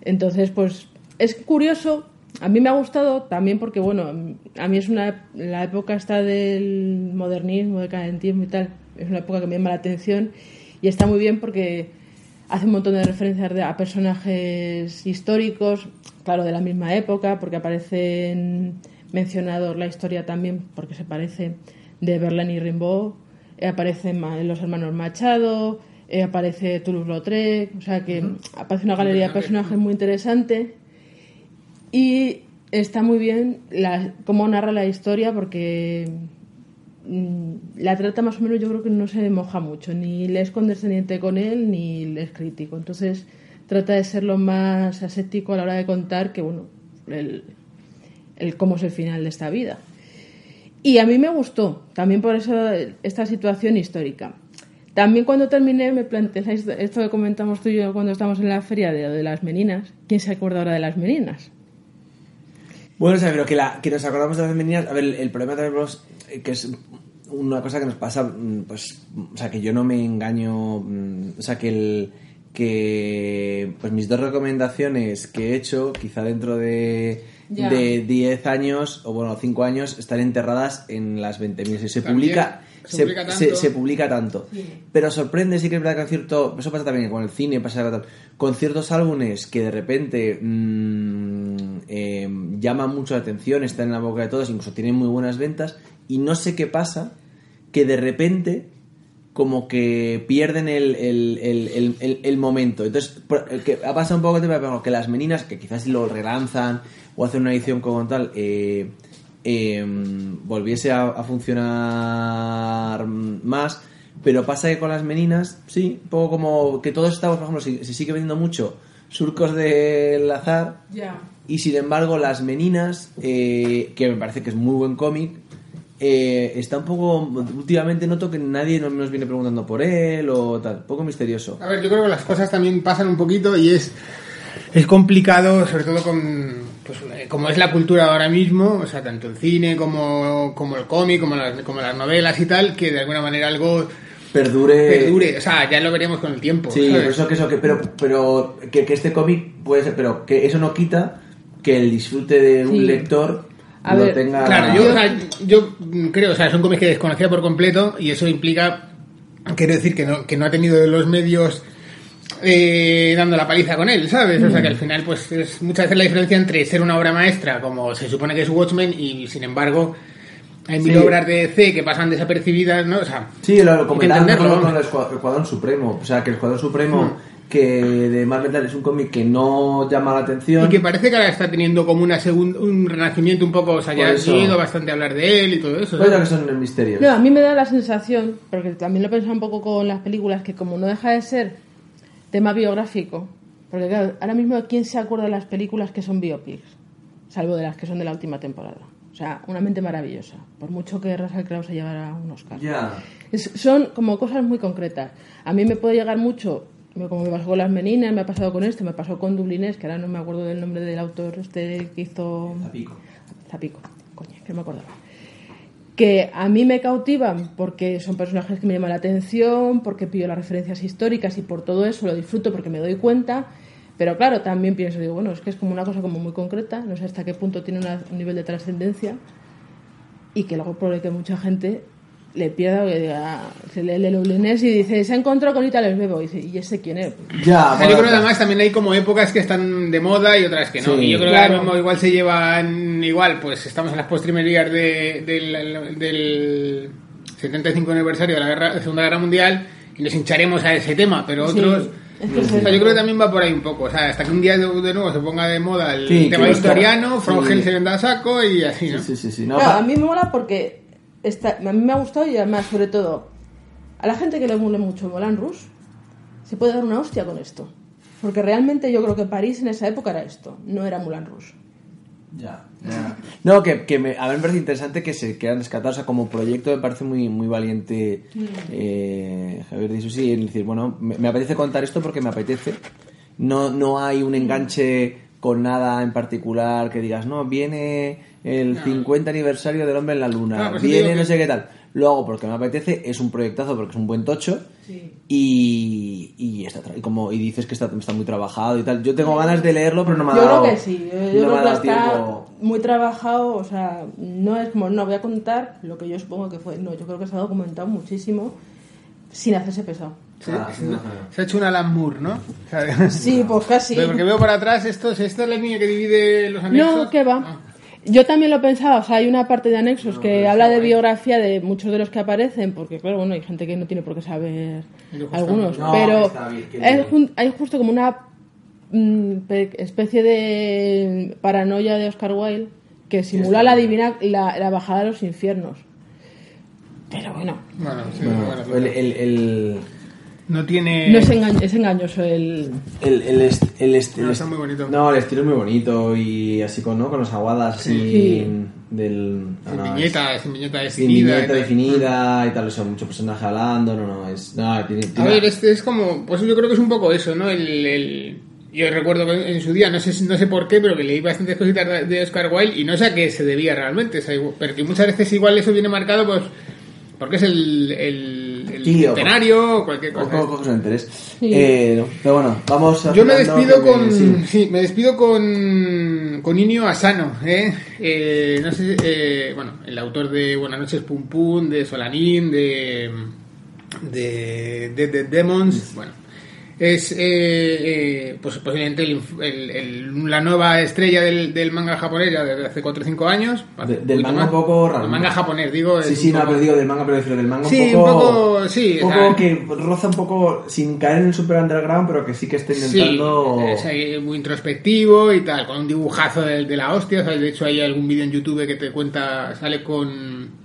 Entonces, pues es curioso. A mí me ha gustado también porque, bueno, a mí es una la época esta del modernismo, decadentismo y tal, es una época que me llama la atención y está muy bien porque hace un montón de referencias a personajes históricos, claro, de la misma época, porque aparecen mencionados la historia también, porque se parece, de Verlaine y Rimbaud, eh, aparecen los hermanos Machado, eh, aparece Toulouse-Lautrec, o sea que aparece una galería de personajes muy interesante y está muy bien cómo narra la historia porque mm, la trata más o menos yo creo que no se moja mucho, ni le es condescendiente con él ni le es crítico. Entonces trata de ser lo más aséptico a la hora de contar que, bueno, el, cómo es el final de esta vida. Y a mí me gustó, también por eso esta situación histórica. También cuando terminé me planteé esto que comentamos tú y yo cuando estábamos en la feria de, de las meninas. ¿Quién se acuerda ahora de las meninas? Bueno, o sea, pero que, la, que nos acordamos de las femeninas. A ver, el, el problema también pues, eh, que es una cosa que nos pasa, mm, pues, o sea, que yo no me engaño, mm, o sea, que el que pues mis dos recomendaciones que he hecho, quizá dentro de Ya. de 10 años o bueno, 5 años están enterradas en las 20.000 se, se publica se se, publica se- tanto. se publica tanto. Pero sorprende, sí que es verdad que con cierto. Eso pasa también con el cine, pasa con- con ciertos álbumes que de repente mm, eh, llaman mucho la atención, están en la boca de todos, incluso tienen muy buenas ventas, y no sé qué pasa, que de repente como que pierden el, el, el, el, momento. Entonces, ha pasado un poco tema, pero que las meninas, que quizás si lo relanzan o hacen una edición como tal, eh, eh, volviese a, funcionar más. Pero pasa que con las meninas, sí, un poco como que todos estamos, por ejemplo, si- se sigue vendiendo mucho surcos del azar, Ya. Y sin embargo, Las Meninas, eh, que me parece que es muy buen cómic, eh, está un poco. Últimamente noto que nadie nos, viene preguntando por él o tal. Un poco misterioso. A ver, yo creo que las cosas también pasan un poquito y es, es complicado, sobre todo con, pues, eh, como es la cultura ahora mismo, o sea, tanto el cine como, como el cómic, como las, como las novelas y tal, que de alguna manera algo Perdure. perdure. O sea, ya lo veremos con el tiempo. Sí, ¿sabes? por eso que eso, que, pero, pero que, que este cómic puede ser, pero que eso no quita que el disfrute de un Sí. lector A lo ver, tenga. Claro, yo, o sea, yo creo, o sea, es un cómic que desconocía por completo y eso implica, quiero decir, que no, que no ha tenido los medios eh, dando la paliza con él, ¿sabes? O sea, que al final, pues es muchas veces la diferencia entre ser una obra maestra, como se supone que es Watchmen, y sin embargo, hay mil Sí. obras de DC que pasan desapercibidas, ¿no? O sea, Sí, lo, lo con el Escua- el Escuadrón Supremo. O sea, que el Escuadrón Supremo, Hmm. Que de Marvel Metal es un cómic que no llama la atención. Y que parece que ahora está teniendo como una segun- un renacimiento un poco, o sea, ya ha oído bastante hablar de él y todo eso. Pues ¿sabes? que son misterios. No, a mí me da la sensación, porque también lo he pensado un poco con las películas, que como no deja de ser tema biográfico, porque claro, ahora mismo ¿quién se acuerda de las películas que son biopics? Salvo de las que son de la última temporada. O sea, una mente maravillosa, por mucho que Russell Crowe se llevara un Oscar. Es- son como cosas muy concretas. A mí me puede llegar mucho, me- como me pasó con las meninas, me ha pasado con este, me pasó con Dublinés, que ahora no me acuerdo del nombre del autor este que hizo... Zapico. Zapico, coño, que no me acordaba. Que a mí me cautivan porque son personajes que me llaman la atención, porque pillo las referencias históricas y por todo eso lo disfruto porque me doy cuenta. Pero claro, también pienso, digo, bueno, es que es como una cosa como muy concreta, no sé hasta qué punto tiene una- un nivel de trascendencia y que luego probable que mucha gente le pierda diga, se lee el Lulines y dice, se encontró con Ita les bebo y dice, ¿y ese quién es? Ya, O sea, yo creo que además también hay como épocas que están de moda y otras que no. Sí. y yo creo que Claro. ahora mismo igual se llevan igual, pues estamos en las postrimerías de, del, del 75 aniversario de la guerra, de Segunda Guerra Mundial y nos hincharemos a ese tema, pero Sí, otros... es que O sea, yo creo que también va por ahí un poco, o sea, hasta que un día de, de nuevo se ponga de moda el Sí, tema historiano, sí. Frogel se venda a saco y así, ¿no? Sí, sí, sí. No, Claro, pa- a mí me mola porque está, a mí me ha gustado y además, sobre todo, a la gente que le mole mucho Moulin Rouge, se puede dar una hostia con esto. Porque realmente yo creo que París en esa época era esto, no era Moulin Rouge. Ya. No, que, que me, a mí me parece interesante que se quieran rescatar, o sea, como proyecto me parece muy, muy valiente eh, Javier de Susi en decir, bueno, me, me apetece contar esto porque me apetece. No, no hay un enganche con nada en particular que digas, no, viene el 50 aniversario del hombre en la luna, pues viene no que- sé qué tal. Lo hago porque me apetece, es un proyectazo porque es un buen tocho y, y, está, y como, y dices que está, está muy trabajado y tal. Yo tengo ganas de leerlo, pero no me ha Yo dado creo que sí, yo, yo no creo que está tiempo. muy trabajado, o sea, no es como, no voy a contar lo que yo supongo que fue, no, yo creo que se ha documentado muchísimo sin hacerse pesado. Ah, sí. no. Se ha hecho un Alan Moore, ¿no? O sea, Sí, pues casi. Pero Porque veo para atrás, esto, esta es la línea que divide los anexos. No, que va. Ah. Yo también lo pensaba, o sea, hay una parte de anexos que habla de biografía de muchos de los que aparecen, porque claro, bueno, hay gente que no tiene por qué saber algunos, pero es hay justo como una mm, pe- especie de paranoia de Oscar Wilde que simula la divina la, la bajada a los infiernos. Pero bueno, Bueno, sí, Bueno, bueno, el, el, el, no tiene... no es, engaño- es engañoso el... el, el, est- el est- No, el está est- muy bonito. No, el estilo es muy bonito y así con, ¿no? con los aguadas Sí. del... no, Sin no, viñeta, sin viñeta es- sin definida. viñeta y tal. definida y tal, o sea, mucho personaje hablando, no, no, es... No, tiene, A tiene- ver, este es como, pues yo creo que es un poco eso, ¿no? El, el- yo recuerdo que en su día, no sé, si- no sé por qué, pero que leí bastantes cositas de- Oscar Wilde y no sé a qué se debía realmente, o sea, pero que muchas veces igual eso viene marcado, pues, porque es el, el, el Sí, o- centenario o cualquier o cosa. como cosas de interés. Sí. Eh, no, pero bueno, vamos Yo me despido con, sí. sí, me despido con, con Inio Asano, ¿eh? Eh, no sé, eh, bueno, el autor de Buenas noches Pum Pum, de Solanín, de, de Dead Dead Demons, bueno, es eh, eh, pues posiblemente el el- el- la nueva estrella del, del manga japonés ya desde hace 4 o 5 años. De- del manga un poco raro. El manga japonés, digo. Sí, sí, un no, poco- pero digo del manga, pero del manga Sí, un poco... un poco, sí, Un o poco sea, que roza un poco, sin caer en el super underground, pero que sí que está intentando... Sí, es muy introspectivo y tal, con un dibujazo de, de la hostia. o sea, de hecho, hay algún vídeo en YouTube que te cuenta, sale con.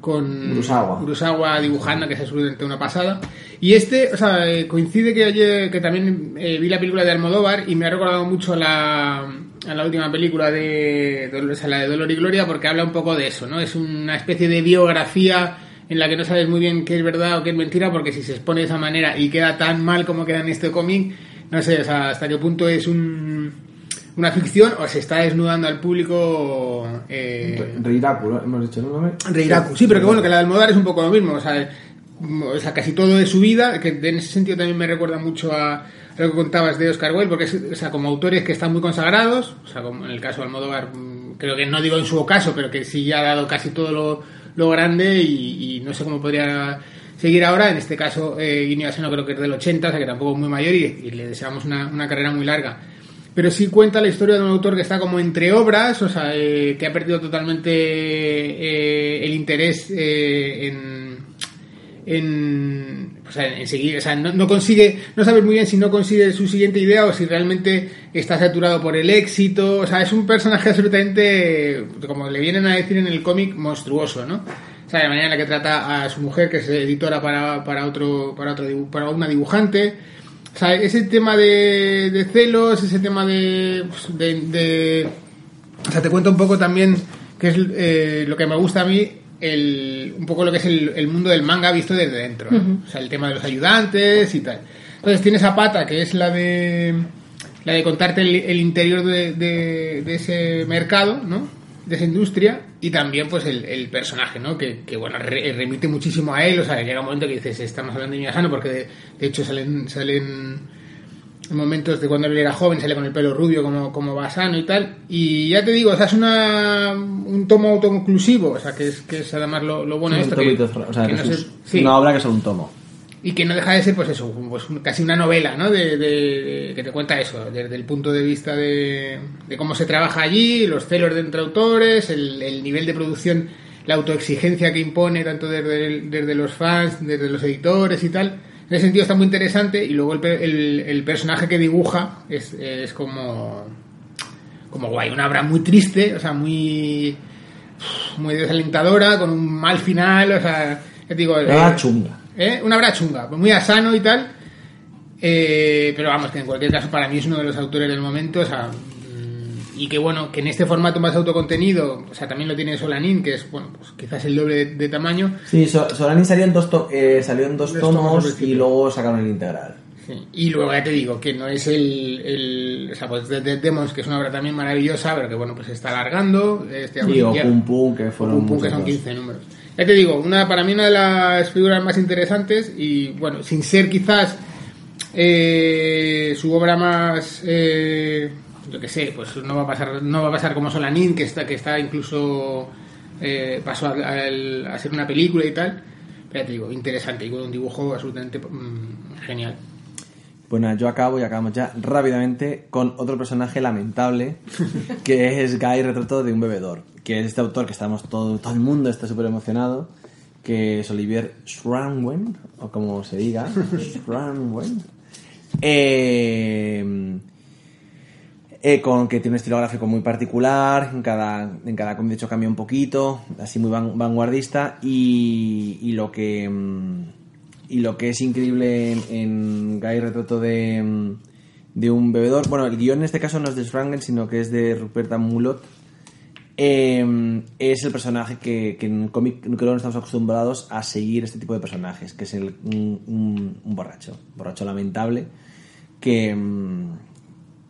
Con Kurosawa. Kurosawa dibujando, que es absolutamente una pasada. Y este, o sea, eh, coincide que ayer que también eh, vi la película de Almodóvar y me ha recordado mucho a la, a la última película de Dolores, a la de Dolor y Gloria, porque habla un poco de eso, ¿no? Es una especie de biografía en la que no sabes muy bien qué es verdad o qué es mentira, porque si se expone de esa manera y queda tan mal como queda en este cómic, no sé, o sea, hasta qué punto es un, una ficción o se está desnudando al público. Eh, Reiraku, ¿no? hemos dicho, ¿no? Reiraku. Sí, pero que bueno, que la de Almodóvar es un poco lo mismo. O sea, o sea, casi todo de su vida, que en ese sentido también me recuerda mucho a, lo que contabas de Oscar Wilde, porque es, o sea, como autores que están muy consagrados, o sea, como en el caso de Almodóvar, mm, creo que no digo en su caso, pero que sí ya ha dado casi todo lo, lo grande y, y no sé cómo podría seguir ahora. En este caso, eh, Guinea Asano creo que es del 80, o sea que tampoco es muy mayor y, y le deseamos una, una carrera muy larga pero sí cuenta la historia de un autor que está como entre obras, o sea, eh, que ha perdido totalmente eh, el interés eh, en, en, sea, en seguir, o sea, no, consigue, no sabes muy bien si no consigue su siguiente idea o si realmente está saturado por el éxito, o sea, es un personaje absolutamente, como le vienen a decir en el cómic, monstruoso, ¿no? O sea, la manera en la que trata a su mujer, que es editora para, para otro, para otro, para una dibujante, o sea, ese tema de, de celos, ese tema de, pues, de, de- O sea, te cuento un poco también que es eh, lo que me gusta a mí, el, un poco lo que es el, el mundo del manga visto desde dentro. ¿no? O sea, el tema de los ayudantes y tal. Entonces tiene esa pata que es la de la de contarte el, el interior de, de- de ese mercado, ¿no? De esa industria y también pues el, el personaje, ¿no? Que, que, bueno, re- remite muchísimo a él, o sea, llega un momento que dices, estamos hablando de Miyazano porque de, de hecho salen salen momentos de cuando él era joven, sale con el pelo rubio como, como Basano y tal. Y ya te digo, o sea, es una, un tomo autoconclusivo, o sea, que es, que es además lo, lo bueno de esto. Que, o sea, que no es sí, una obra que es un tomo. Y que no deja de ser, pues eso, pues casi una novela, ¿no? De, de- que te cuenta eso, desde el punto de vista de, de cómo se trabaja allí, los celos de entre autores, el, el nivel de producción, la autoexigencia que impone tanto desde, los fans, desde los editores y tal. En ese sentido está muy interesante y luego el, el- el personaje que dibuja es, es como como guay, una obra muy triste, o sea, muy muy desalentadora, con un mal final, o sea, digo, chunga. ¿Eh? Una obra chunga, muy asano y tal. Eh, pero vamos, que en cualquier caso para mí es uno de los autores del momento, o sea, mm, y que bueno, que en este formato más autocontenido, o sea, también lo tiene Solanin, que es, bueno, pues quizás el doble de, de tamaño. Sí, So- Solanin salió en dos, to- eh, salió en dos Dos tomos y luego sacaron el integral. Sí. Y luego ya te digo que no es el, el o sea, pues Dead Dead Demons, que es una obra también maravillosa, pero que bueno, pues se está alargando. Este, Sí, o ya- Pum Pum, que fueron Pum Pum, que son dos. 15 números. Ya te digo, una para mí una de las figuras más interesantes y bueno, sin ser quizás eh, su obra más eh, yo que sé, pues no va a pasar no va a pasar como Solanin que está que está incluso eh, pasó a, al- a ser una película y tal. Pero ya te digo, interesante y con un dibujo absolutamente mm, genial. Bueno, yo acabo y acabamos ya rápidamente con otro personaje lamentable que es Guy Retrato de un bebedor, que es este autor que estamos todo, todo el mundo está súper emocionado, que es Olivier Schranwen, o como se diga, Schranwen. Eh, eh, con que tiene un estilo gráfico muy particular, en cada, en cada cómic de hecho cambia un poquito, así muy van- vanguardista, y, y lo que mm, y lo que es increíble en, Guy Retrato de, mm, de un bebedor, bueno, el guion en este caso no es de Srangen, sino que es de Ruperta Mulot, eh, es el personaje que, que en cómic creo no estamos acostumbrados a seguir este tipo de personajes, que es el, un, un- un borracho, borracho lamentable, que,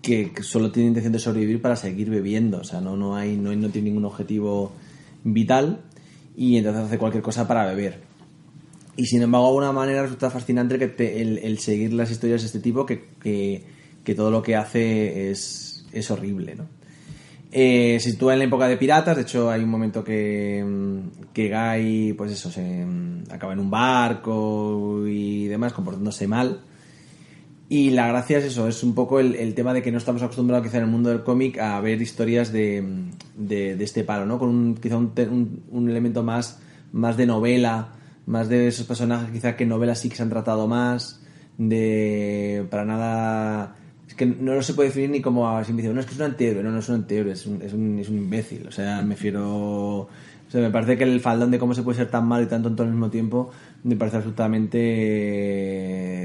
que, que solo tiene intención de sobrevivir para seguir bebiendo, o sea, no, no, hay, no, no tiene ningún objetivo vital y entonces hace cualquier cosa para beber. Y sin embargo, de alguna manera resulta fascinante que te- el, el seguir las historias de este tipo, que, que- todo lo que hace es, es horrible, ¿no? Eh, se sitúa en la época de piratas, de hecho hay un momento que, mm, que Guy, pues eso, se mm, acaba en un barco y demás, comportándose mal. Y la gracia es eso, es un poco el, tema de que no estamos acostumbrados quizá en el mundo del cómic a ver historias de, de, de este palo, ¿no? Con un, quizá un, un- un elemento más, más de novela, más de esos personajes quizá que novelas sí que se han tratado más, de... para nada... Es que no se puede definir ni como no, es que es un antihéroe, no, no es un antihéroe, es un, es un, es un imbécil, o sea, me refiero... O sea, me parece que el faldón de cómo se puede ser tan malo y tan tonto al mismo tiempo me parece absolutamente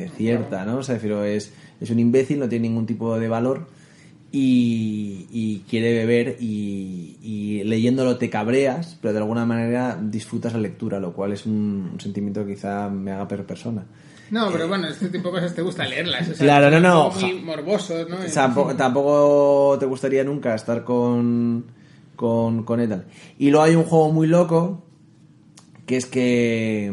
eh, cierta, ¿no? O sea, refiero, es, es un imbécil, no tiene ningún tipo de valor y, y quiere beber y, y leyéndolo te cabreas, pero de alguna manera disfrutas la lectura, lo cual es un, un sentimiento que quizá me haga peor persona. No, pero bueno, este tipo de cosas te gusta leerlas. o sea, Claro, no, no, Muy morbosos, ¿no? Tampoco, tampoco te gustaría nunca estar con, con, con Ethan. Y luego hay un juego muy loco, que es que,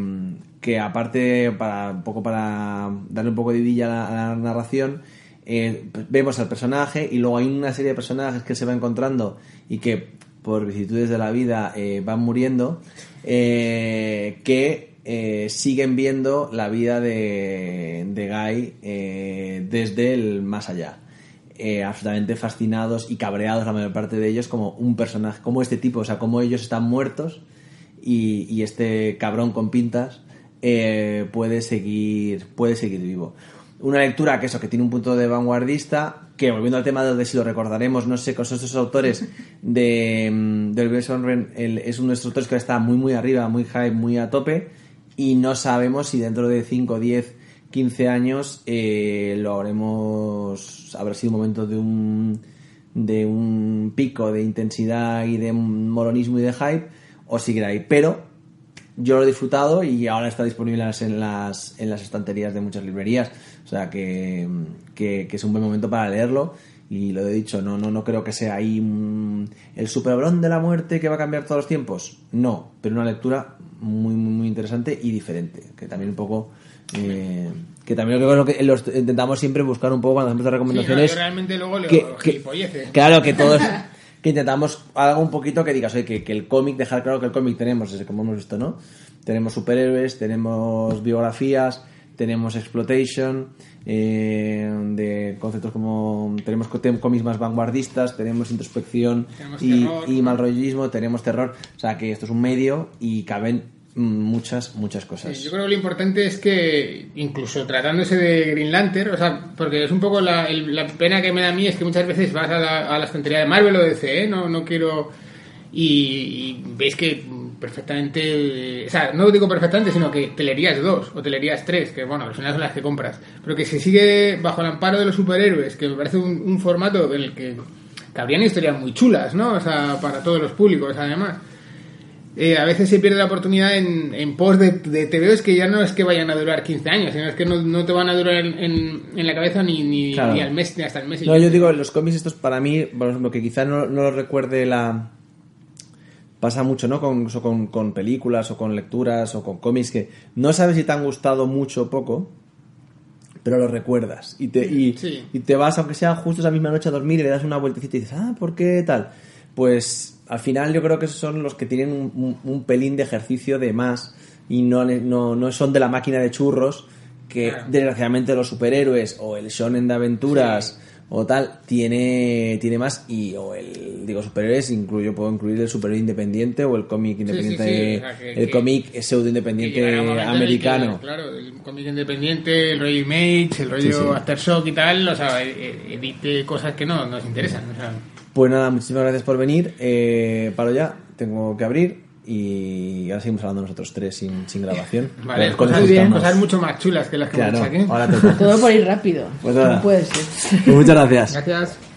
que aparte, para un poco para darle un poco de vidilla a la, a la narración, eh, vemos al personaje y luego hay una serie de personajes que se va encontrando y que por vicisitudes de la vida eh, van muriendo, eh, que eh, siguen viendo la vida de, de Guy eh, desde el más allá. Absolutamente fascinados y cabreados la mayor parte de ellos como un personaje, como este tipo, o sea, como ellos están muertos y, y este cabrón con pintas puede seguir puede seguir vivo. Una lectura que eso, que tiene un punto de vanguardista, que volviendo al tema de si lo recordaremos, no sé, con estos autores de, mm, de Olivier Sonren, él es uno de estos autores que está muy muy arriba, muy high, muy a tope, y no sabemos si dentro de 5, 10, 15 años eh, lo habremos, habrá sido un momento de un, de un pico de intensidad y de moronismo y de hype, o seguirá ahí. Pero yo lo he disfrutado y ahora está disponible en las, en las estanterías de muchas librerías. O sea que, que, que es un buen momento para leerlo. Y lo he dicho, no, no, no creo que sea ahí mm, el superbrón de la muerte que va a cambiar todos los tiempos. No, pero una lectura muy, muy, muy interesante y diferente. Que también un poco. eh, que también creo que lo que intentamos siempre buscar un poco cuando hacemos las Sí, no, recomendaciones. realmente luego leo que- que- claro, que todos. que intentamos algo un poquito que digas, oye, que, que el cómic, dejar claro que el cómic tenemos, ese, como hemos visto, ¿no? Tenemos superhéroes, tenemos biografías, tenemos exploitation, eh, de conceptos como. Tenemos cómics más vanguardistas, tenemos introspección Tenemos y, y malrollismo, tenemos terror. O sea, que esto es un medio y caben mm, muchas, muchas cosas. Sí, yo creo que lo importante es que, incluso tratándose de Green Lantern, o sea, porque es un poco la, el- la pena que me da a mí es que muchas veces vas a la, a la estantería de Marvel o DC, ¿eh? no, no quiero. Y, y veis que perfectamente. O sea, no digo perfectamente, sino que te leerías dos o te leerías tres, que bueno, al final son las que compras. Pero que se sigue bajo el amparo de los superhéroes, que me parece un, un formato en el que habrían historias muy chulas, ¿no? O sea, para todos los públicos, además. Eh, a veces se pierde la oportunidad en, en post de, de TVOs que ya no es que vayan a durar 15 años, sino es que no, no te van a durar en, en- en la cabeza ni, ni, Claro. ni al mes, ni hasta el mes. No, yo digo, los cómics estos para mí, por ejemplo, que quizá no, no lo recuerde la... Pasa mucho, ¿no? Con, con, con películas o con lecturas o con cómics que no sabes si te han gustado mucho o poco, pero lo recuerdas. Y te, y, Sí. y te vas, aunque sea justo esa misma noche a dormir y le das una vueltecita y dices, ah, ¿por qué tal? Pues al final yo creo que esos son los que tienen un, un- un pelín de ejercicio de más y no, no, no son de la máquina de churros que Claro. desgraciadamente los superhéroes o el shonen de aventuras o tal tiene tiene más y o el digo superhéroes incluyo puedo incluir el superhéroe independiente o el cómic independiente sí, o sea, que- el cómic pseudo independiente que, americano claro, el cómic independiente, el rollo Image, el rollo. Aftershock y tal, o sea, e- e- edite cosas que no nos interesan. O sea, pues nada muchísimas gracias por venir eh, paro ya tengo que abrir y ahora seguimos hablando nosotros tres sin, sin grabación vale, cosas, estamos. cosas mucho más chulas que las que claro hemos hecho aquí. ahora toca. Todo por ir rápido. Pues nada. no puede ser. Pues muchas gracias Gracias.